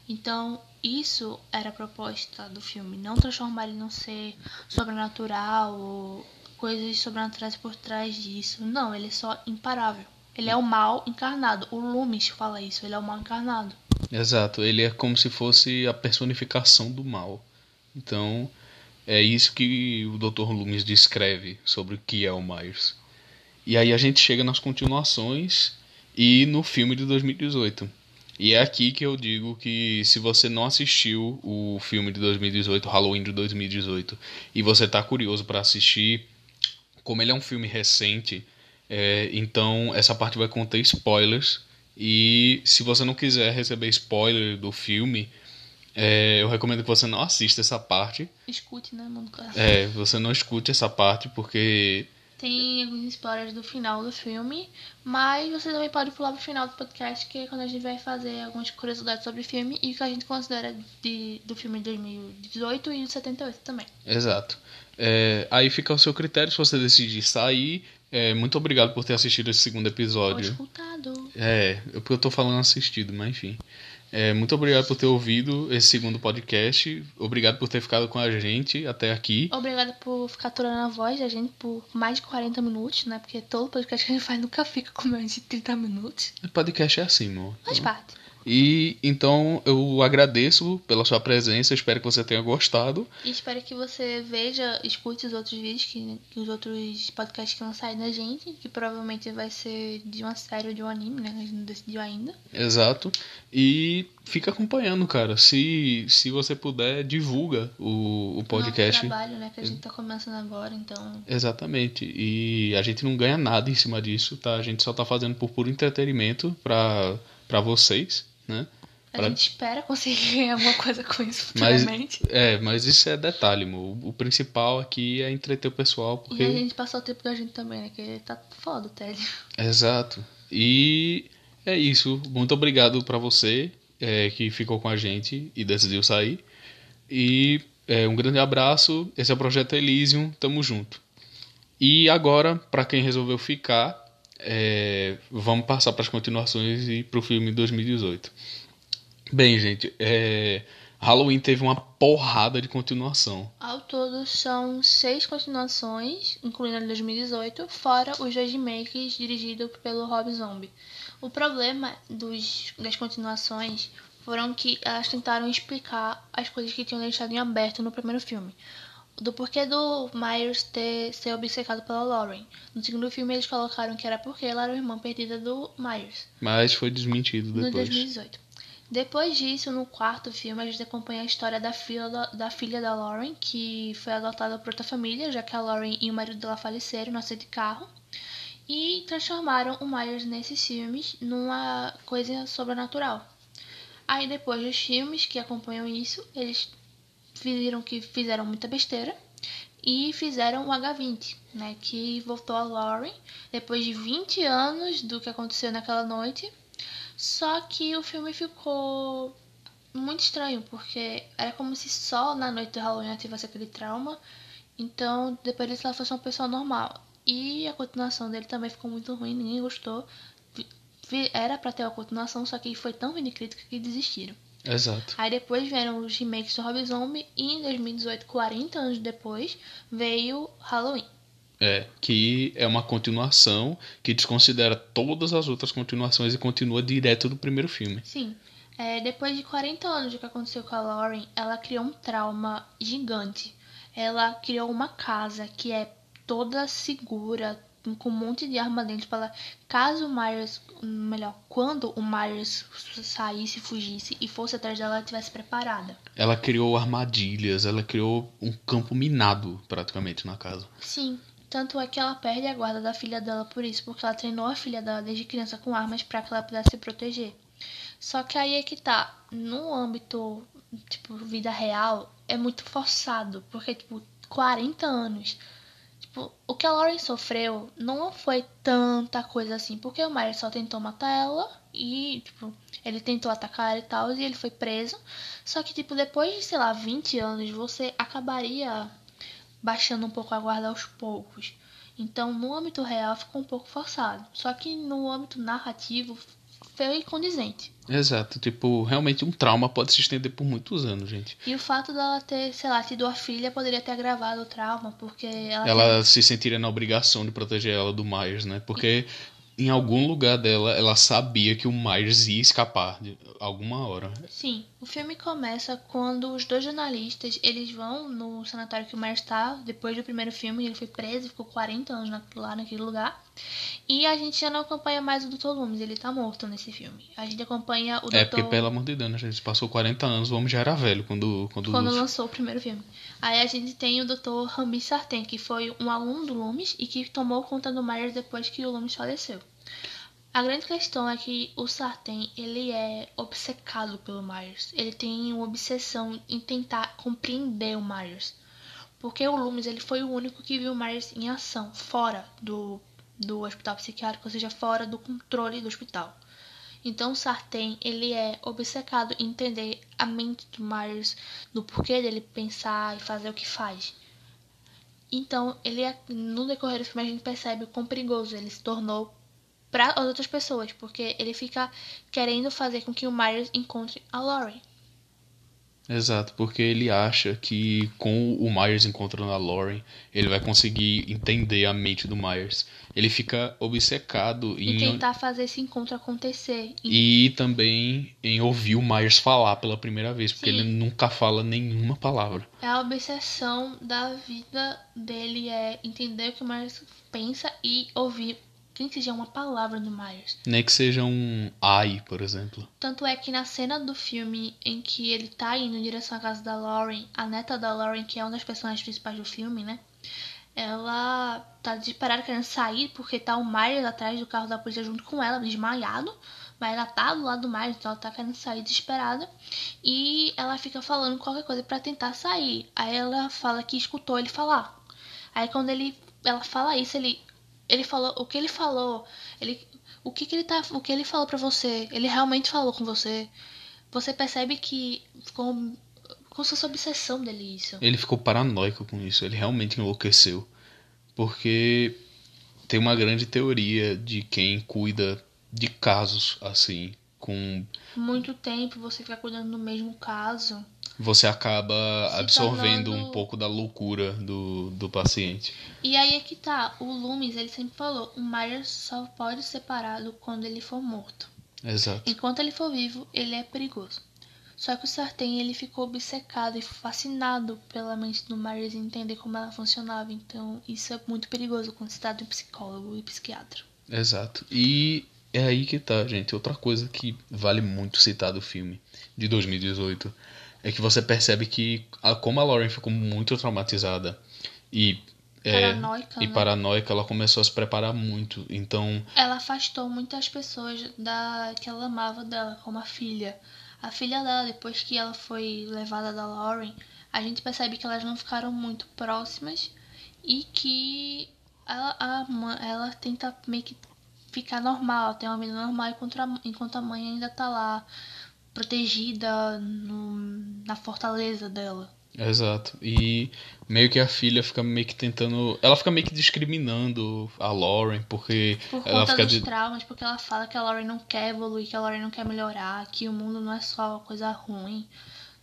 Então isso era a proposta do filme, não transformar ele num ser sobrenatural ou coisas sobrenaturais por trás disso. Não, ele é só imparável. Ele é o mal encarnado. O Loomis fala isso, ele é o mal encarnado.
Exato, ele é como se fosse a personificação do mal. Então, é isso que o Dr. Loomis descreve sobre o que é o Myers. E aí a gente chega nas continuações e no filme de 2018. E é aqui que eu digo que se você não assistiu o filme de 2018, Halloween de 2018, e você tá curioso para assistir, como ele é um filme recente, é, então essa parte vai conter spoilers. E se você não quiser receber spoiler do filme, é, eu recomendo que você não assista essa parte.
Escute, né, mano?
É, você não escute essa parte porque
Tem alguns spoilers do final do filme, mas você também pode pular pro final do podcast, que é quando a gente vai fazer algumas curiosidades sobre o filme e o que a gente considera de, do filme de 2018 e de 78 também.
Exato. É, aí fica ao seu critério se você decidir sair. É, muito obrigado por ter assistido esse segundo
Ou
episódio.
escutado.
É, eu- porque eu tô falando assistido, mas enfim. É, muito obrigado por ter ouvido esse segundo podcast. Obrigado por ter ficado com a gente até aqui.
Obrigada por ficar aturando a voz da gente por mais de 40 minutos, né? Porque todo podcast que a gente faz nunca fica com menos de 30 minutos.
Podcast é assim, amor.
Faz parte.
E então eu agradeço pela sua presença, espero que você tenha gostado.
E espero que você veja, escute os outros vídeos, que, que os outros podcasts que vão sair da gente, que provavelmente vai ser de uma série ou de um anime, né? A gente não decidiu ainda.
Exato. E fica acompanhando, cara. Se, se você puder, divulga o, o podcast.
Nosso trabalho, né? Que a gente tá começando agora, então.
Exatamente. E a gente não ganha nada em cima disso, tá? A gente só tá fazendo por puro entretenimento pra, pra vocês, né?
A
Pra-
gente espera conseguir ganhar alguma coisa com isso
Mas,
futuramente.
é, mas isso é detalhe, mo. O principal aqui é entreter o pessoal, porque...
E a gente passar o tempo da gente também, né? Que tá foda o Ted.
Exato. E é isso. Muito obrigado pra você é, que ficou com a gente e decidiu sair. E é, um grande abraço. Esse é o Projeto Elysium. Tamo junto. E agora, pra quem resolveu ficar, é, vamos passar para as continuações e pro filme 2018. Bem, gente, é, Halloween teve uma porrada de continuação.
Ao todo são seis continuações, incluindo a de 2018, fora os dois remakes dirigidos pelo Rob Zombie. O problema dos, das continuações foram que elas tentaram explicar as coisas que tinham deixado em aberto no primeiro filme. Do porquê do Myers ter ser obcecado pela Lauren. No segundo filme eles colocaram que era porque ela era a irmã perdida do Myers.
Mas foi desmentido
No
depois.
2018. Depois disso, no quarto filme, a gente acompanha a história da filha da, da filha da Lauren, que foi adotada por outra família, já que a Lauren e o marido dela faleceram no acidente de carro. E transformaram o Myers nesses filmes numa coisa sobrenatural. Aí depois dos filmes que acompanham isso, eles viram que fizeram muita besteira e fizeram o H20, né, que voltou a Lauren depois de 20 anos do que aconteceu naquela noite. Só que o filme ficou muito estranho, porque era como se só na noite do Halloween tivesse aquele trauma. Então, depois disso ela fosse uma pessoa normal. E a continuação dele também ficou muito ruim, ninguém gostou. Era pra ter uma continuação, só que foi tão ruim crítica que desistiram.
Exato.
Aí depois vieram os remakes do Rob Zombie e em 2018, 40 anos depois, veio Halloween.
É, que é uma continuação que desconsidera todas as outras continuações e continua direto do primeiro filme.
Sim. É, depois de 40 anos do que aconteceu com a Lauren, ela criou um trauma gigante. Ela criou uma casa que é toda segura, com um monte de arma dentro para ela, caso o Myers, melhor, quando o Myers saísse, fugisse e fosse atrás dela, ela estivesse preparada.
Ela criou armadilhas, ela criou um campo minado praticamente na casa.
Sim, tanto é que ela perde a guarda da filha dela por isso, porque ela treinou a filha dela desde criança com armas para que ela pudesse se proteger. Só que aí é que tá, no âmbito, tipo, vida real, é muito forçado, porque, tipo, 40 anos. Tipo, o que a Lauren sofreu não foi tanta coisa assim, porque o Myers só tentou matar ela e, tipo, ele tentou atacar e tal, e ele foi preso. Só que, tipo, depois de, sei lá, 20 anos, você acabaria baixando um pouco a guarda aos poucos. Então, no âmbito real ficou um pouco forçado. Só que no âmbito narrativo foi condizente.
Exato, tipo, realmente um trauma pode se estender por muitos anos, gente.
E o fato dela ter, sei lá, tido a filha poderia ter agravado o trauma, porque ela,
Ela se sentiria na obrigação de proteger ela do Myers, né? Porque em algum lugar dela ela sabia que o Myers ia escapar de alguma hora.
Sim, o filme começa quando os dois jornalistas, eles vão no sanatório que o Myers está, depois do primeiro filme, ele foi preso, ficou 40 anos na- lá naquele lugar. E a gente já não acompanha mais o Dr. Loomis, ele tá morto nesse filme. A gente acompanha o
É,
Dr.
porque pelo amor de Deus, né, gente? Passou 40 anos, o homem já era velho quando quando,
quando lançou o primeiro filme. Aí a gente tem o Dr. Rami Sartain, que foi um aluno do Loomis e que tomou conta do Myers depois que o Loomis faleceu. A grande questão é que o Sartain, ele é obcecado pelo Myers. Ele tem uma obsessão em tentar compreender o Myers. Porque o Loomis ele foi o único que viu o Myers em ação, fora do, do hospital psiquiátrico, ou seja, fora do controle do hospital. Então, Sartain, ele é obcecado em entender a mente do Myers, do porquê dele pensar e fazer o que faz. Então, ele é, no decorrer do filme a gente percebe o quão perigoso ele se tornou para as outras pessoas, porque ele fica querendo fazer com que o Myers encontre a Laurie.
Exato, porque ele acha que com o Myers encontrando a Lauren, ele vai conseguir entender a mente do Myers. Ele fica obcecado
E
em
tentar fazer esse encontro acontecer.
e também em ouvir o Myers falar pela primeira vez, porque
Sim.
ele nunca fala nenhuma palavra.
É a obsessão da vida dele é entender o que o Myers pensa e ouvir nem que seja uma palavra do Myers.
Nem que seja um ai, por exemplo.
Tanto é que na cena do filme em que ele tá indo em direção à casa da Lauren, a neta da Lauren, que é uma das personagens principais do filme, né? Ela tá desesperada querendo sair porque tá o Myers atrás do carro da polícia junto com ela, desmaiado. Mas ela tá do lado do Myers, então ela tá querendo sair desesperada. E ela fica falando qualquer coisa pra tentar sair. Aí ela fala que escutou ele falar. Aí quando ele ela fala isso, ele ele falou o que ele falou, ele o que, que ele tá, o que ele falou pra você, ele realmente falou com você. Você percebe que ficou como se fosse obsessão dele isso.
Ele ficou paranoico com isso, ele realmente enlouqueceu. Porque tem uma grande teoria de quem cuida de casos assim, com
Muito tempo você fica cuidando do mesmo caso.
Você acaba
Se
absorvendo
tornando-
um pouco da loucura do, do paciente.
E aí é que tá, o Loomis, ele sempre falou, o Myers só pode ser parado quando ele for morto.
Exato.
Enquanto ele for vivo, ele é perigoso. Só que o Sartain, ele ficou obcecado e fascinado pela mente do Myers e entender como ela funcionava. Então, isso é muito perigoso quando se trata de um psicólogo e psiquiatra.
Exato. E é aí que tá, gente. Outra coisa que vale muito citar do filme de 2018 é que você percebe que, a- como a Lauren ficou muito traumatizada e, é,
Paranoica,
e
né?
paranoica, ela começou a se preparar muito. Então,
Ela afastou muitas pessoas da que ela amava dela, como a filha. A filha dela, depois que ela foi levada da Lauren, a gente percebe que elas não ficaram muito próximas e que ela, a, ela tenta meio que ficar normal, ter uma vida normal enquanto a, enquanto a mãe ainda tá lá, protegida no, na fortaleza dela.
Exato. E meio que a filha fica meio que tentando. Ela fica meio que discriminando a Lauren, porque
Por
ela
conta
fica
dos
de.
traumas, porque ela fala que a Lauren não quer evoluir, que a Lauren não quer melhorar, que o mundo não é só uma coisa ruim.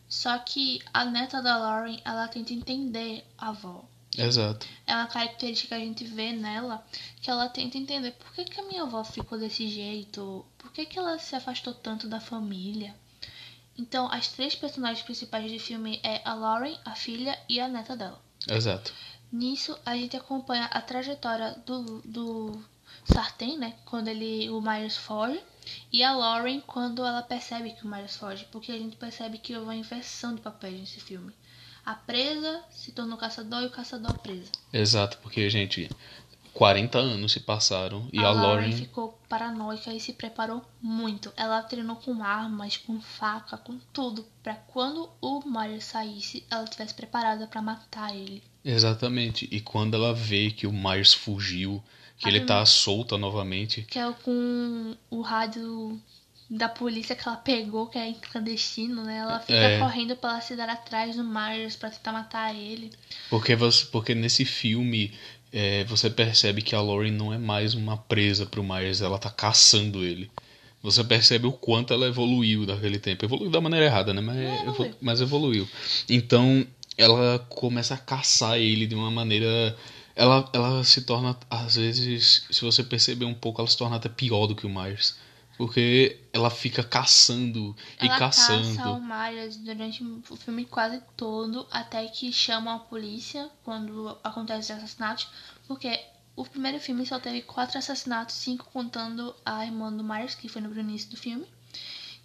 Só que a neta da Lauren, ela tenta entender a avó.
Exato.
É uma característica que a gente vê nela, que ela tenta entender por que, que a minha avó ficou desse jeito, que, que ela se afastou tanto da família. Então, as três personagens principais do filme é a Lauren, a filha e a neta dela.
Exato.
Nisso, a gente acompanha a trajetória do, do Sartain, né? Quando ele, o Myers foge. E a Lauren quando ela percebe que o Myers foge. Porque a gente percebe que houve uma inversão de papéis nesse filme. A presa se tornou caçador e o caçador a presa.
Exato, porque, gente, 40 anos se passaram e a, Lauren.
ficou paranoica e se preparou muito. Ela treinou com armas, com faca, com tudo. Pra quando o Myers saísse, ela estivesse preparada pra matar ele.
Exatamente. E quando ela vê que o Myers fugiu, que ele
Ah,
tá solta novamente,
Que é com o rádio da polícia que ela pegou, que é clandestino, né? Ela fica
É.
correndo pela cidade atrás do Myers pra tentar matar ele.
porque, você, porque nesse filme é, você percebe que a Lauren não é mais uma presa pro Myers, ela tá caçando ele. Você percebe o quanto ela evoluiu daquele tempo. Evoluiu da maneira errada, né? Mas,
É,
evolu-
evoluiu.
mas evoluiu. Então, ela começa a caçar ele de uma maneira. Ela, ela se torna, às vezes, se você perceber um pouco, ela se torna até pior do que o Myers. Porque ela fica caçando e
Ela
caçando.
caça o Myers durante o filme quase todo, até que chamam a polícia quando acontece os assassinatos, porque o primeiro filme só teve quatro assassinatos, cinco contando a irmã do Myers, que foi no início do filme.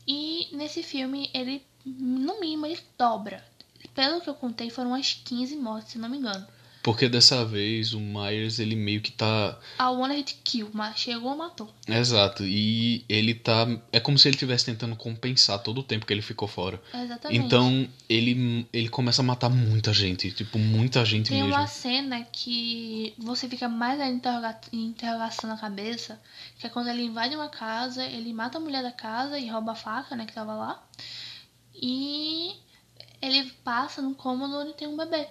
E nesse filme ele, no mínimo, ele dobra. Pelo que eu contei, foram umas 15 mortes, se não me engano.
Porque dessa vez o Myers, ele meio que tá.
A One Hit Kill, mas chegou, matou.
Exato. E ele tá. É como se ele estivesse tentando compensar todo o tempo que ele ficou fora.
Exatamente.
Então, ele, ele começa a matar muita gente. Tipo, muita gente
Tem
mesmo.
uma cena que você fica mais em interroga- interrogação na cabeça, que é quando ele invade uma casa, ele mata a mulher da casa e rouba a faca, né, que tava lá. E ele passa num cômodo onde tem um bebê.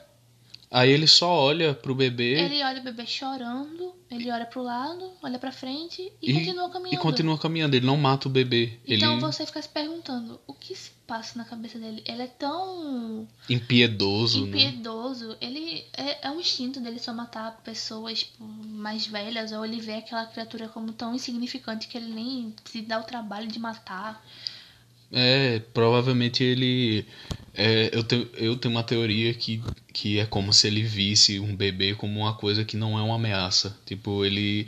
Aí ele só olha pro bebê
Ele olha o bebê chorando, ele olha pro lado, olha pra frente e,
E-
continua caminhando.
e continua caminhando. Ele não mata o bebê.
Então
ele
você fica se perguntando, o que se passa na cabeça dele? Ele é tão
impiedoso, né?
impiedoso, ele é, é um instinto dele só matar pessoas tipo, mais velhas, ou ele vê aquela criatura como tão insignificante que ele nem se dá o trabalho de matar.
É, provavelmente ele. é, eu, tenho, eu tenho uma teoria que, que é como se ele visse um bebê como uma coisa que não é uma ameaça. Tipo, ele.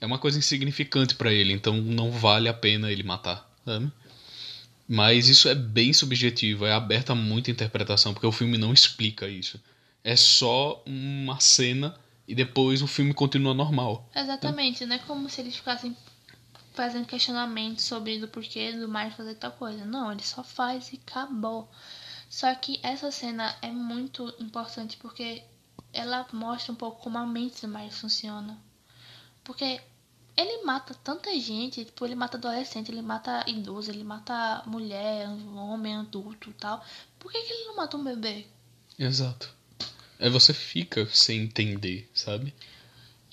É uma coisa insignificante pra ele, então não vale a pena ele matar, sabe? Mas isso é bem subjetivo, é aberto a muita interpretação, porque o filme não explica isso. É só uma cena e depois o filme continua normal.
Exatamente, não é como se eles ficassem fazendo questionamentos sobre do porquê do Mario fazer tal coisa. Não, ele só faz e acabou. Só que essa cena é muito importante porque ela mostra um pouco como a mente do Mario funciona. Porque ele mata tanta gente, tipo, ele mata adolescente, ele mata idoso, ele mata mulher, homem, adulto tal. Por que, que ele não mata um bebê?
Exato. Aí você fica sem entender, sabe?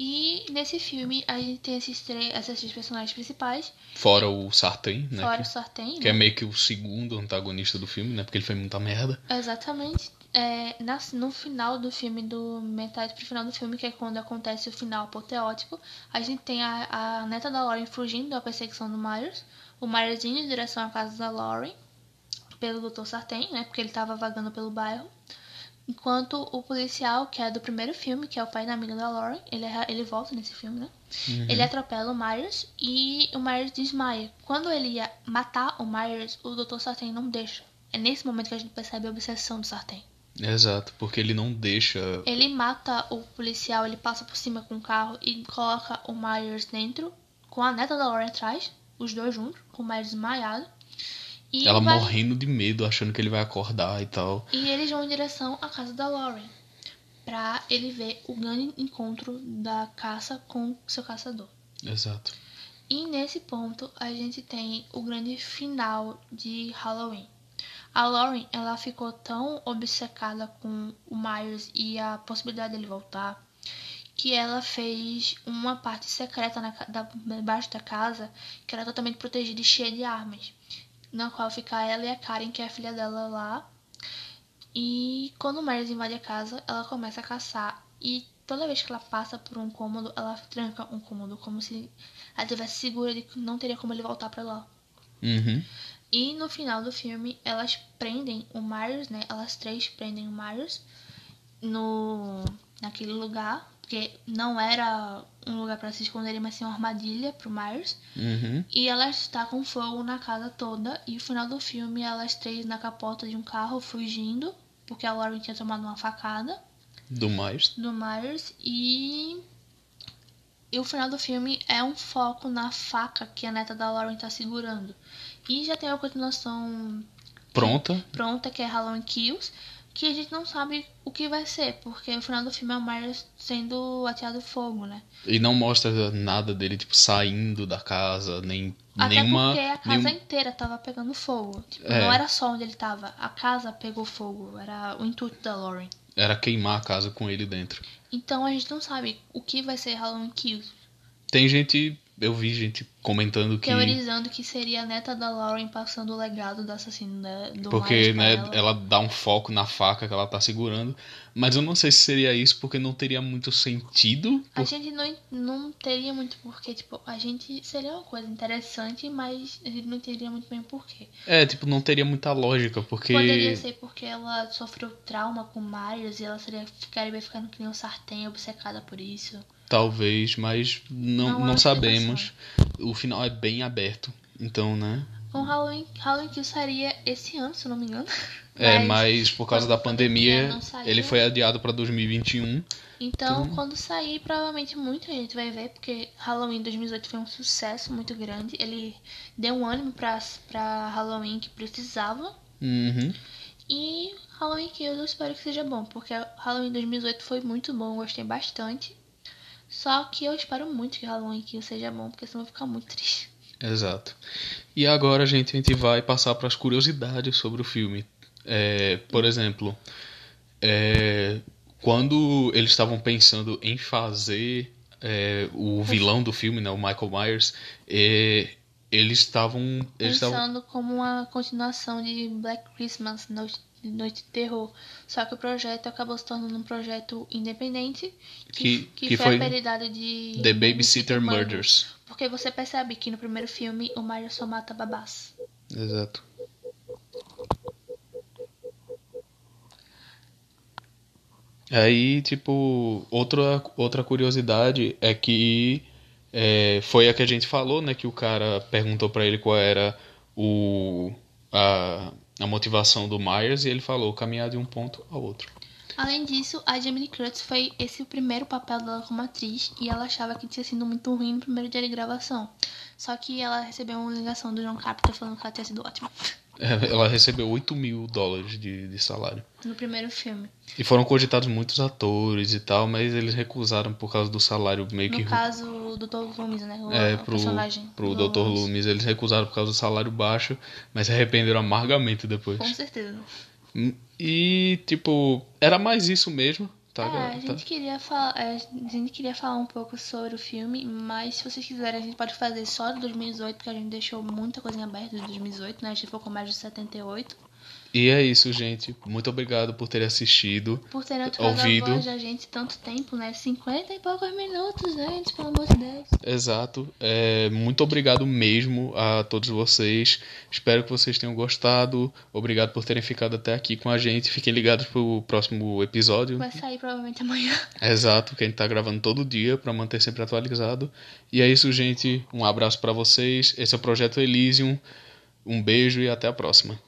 E nesse filme a gente tem esses três, esses três personagens principais,
Fora o Sartén, né?
fora o
que-
Sartén,
Que é
né?
meio que o segundo antagonista do filme, né? Porque ele fez muita merda.
Exatamente. É, na- no final do filme, do metade pro final do filme, que é quando acontece o final apoteótico, a gente tem a, a neta da Lauren fugindo da perseguição do Myers, o Myers indo em direção à casa da Lauren, pelo Dr. Sartain, né? Porque ele tava vagando pelo bairro. Enquanto o policial, que é do primeiro filme, que é o pai da amiga da Lauren, ele, é- ele volta nesse filme, né? Ele atropela o Myers e o Myers desmaia. Quando ele ia matar o Myers, o Dr. Sartain não deixa. É nesse momento que a gente percebe a obsessão do Sartain.
Exato, porque ele não deixa.
Ele mata o policial, ele passa por cima com o carro e coloca o Myers dentro, com a neta da Lauren atrás, os dois juntos, com o Myers desmaiado. E
Ela
vai-
morrendo de medo, achando que ele vai acordar e tal.
E eles vão em direção à casa da Lauren. Pra ele ver o grande encontro da caça com seu caçador.
Exato.
E nesse ponto a gente tem o grande final de Halloween. A Lauren, ela ficou tão obcecada com o Myers e a possibilidade dele voltar que ela fez uma parte secreta na, da, debaixo da casa que era totalmente protegida e cheia de armas. Na qual fica ela e a Karen, que é a filha dela lá. E quando o Myers invade a casa, ela começa a caçar. E toda vez que ela passa por um cômodo, ela tranca um cômodo, como se ela estivesse segura de que não teria como ele voltar pra lá.
Uhum.
E no final do filme, elas prendem o Myers, né? Elas três prendem o Myers no naquele lugar, porque não era um lugar pra se esconder, mas sim uma armadilha pro Myers.
Uhum.
E elas tacam fogo na casa toda. E no final do filme, elas três na capota de um carro fugindo, porque a Lauren tinha tomado uma facada
Do mais.
do Myers e e o final do filme é um foco na faca que a neta da Lauren tá segurando. E já tem a continuação
Pronta.
pronta, que é Halloween Kills, que a gente não sabe o que vai ser, porque o final do filme é o Myers sendo ateado fogo, né?
E não mostra nada dele, tipo, saindo da casa, nem
Até
nenhuma.
porque a casa
nenhum-
inteira tava pegando fogo. Tipo,
É.
não era só onde ele tava, a casa pegou fogo, era o intuito da Lauren.
Era queimar a casa com ele dentro.
Então a gente não sabe o que vai ser Halloween Kills.
Tem gente. Eu vi gente comentando que.
Teorizando que seria a neta da Lauren passando o legado do assassino da, do
Porque, né,
ela.
ela dá um foco na faca que ela tá segurando. Mas eu não sei se seria isso, porque não teria muito sentido.
A
por-
gente não, não teria muito porquê, tipo, a gente seria uma coisa interessante, mas a gente não teria muito bem o porquê.
É, tipo, não teria muita lógica, porque.
Poderia ser porque ela sofreu trauma com Myers e ela seria, ficaria ficando que nem um sartém, obcecada por isso.
Talvez, mas não,
Não
não sabemos. O final é bem aberto. Então, né?
Um Halloween, Halloween que sairia esse ano, se eu não me engano.
É, mas por causa da
pandemia
pandemia, ele foi adiado pra 2021.
Então,
Então-
quando sair, provavelmente muita gente vai ver, porque Halloween 2018 foi um sucesso muito grande. Ele deu um ânimo pra, pra Halloween que precisava.
Uhum.
E Halloween Kills eu espero que seja bom, porque Halloween 2018 foi muito bom, gostei bastante. Só que eu espero muito que Halloween Kills seja bom, porque senão eu vou ficar muito triste.
Exato. E agora, gente, a gente vai passar para as curiosidades sobre o filme. É, por exemplo, é, quando eles estavam pensando em fazer é, o vilão do filme, né, o Michael Myers, é, eles estavam eles
Pensando como uma continuação de Black Christmas, Noite, Noite de Terror. Só que o projeto acabou se tornando um projeto independente, que,
Que-
que,
que
foi,
foi
apelidado de
The Babysitter Murders.
Porque você percebe que no primeiro filme o Myers só mata babás.
Exato. Aí, tipo, outra, outra curiosidade é que é, foi a que a gente falou, né? Que o cara perguntou pra ele qual era o, a, a motivação do Myers e ele falou caminhar de um ponto ao outro.
Além disso, a Jamie Curtis foi esse o primeiro papel dela como atriz e ela achava que tinha sido muito ruim no primeiro dia de gravação. Só que ela recebeu uma ligação do John Carpenter falando que ela tinha sido ótima
Ela recebeu 8 mil dólares de, de salário.
no primeiro filme.
E foram cogitados muitos atores e tal, mas eles recusaram por causa do salário meio que
No caso, o Dr. Loomis, né? O,
É,
o
pro,
personagem.
pro
do
Dr. Loomis. Eles recusaram por causa do salário baixo, mas se arrependeram amargamente depois.
Com certeza.
E, tipo, era mais isso mesmo, tá?
É, a
galera?
gente,
Tá?
queria falar, é, a gente queria falar um pouco sobre o filme, mas se vocês quiserem, a gente pode fazer só de 2018, porque a gente deixou muita coisa em aberto de 2018, né? A gente focou mais de 78.
E é isso, gente. Muito obrigado por terem assistido.
Por atuado
Ouvido.
a voz da gente tanto tempo, né? 50 e poucos minutos, gente, pelo amor de Deus.
Exato. É, muito obrigado mesmo a todos vocês. Espero que vocês tenham gostado. Obrigado por terem ficado até aqui com a gente. Fiquem ligados pro próximo episódio.
Vai sair provavelmente amanhã.
Exato, que a gente tá gravando todo dia pra manter sempre atualizado. E é isso, gente. Um abraço pra vocês. Esse é o Projeto Elysium. Um beijo e até a próxima.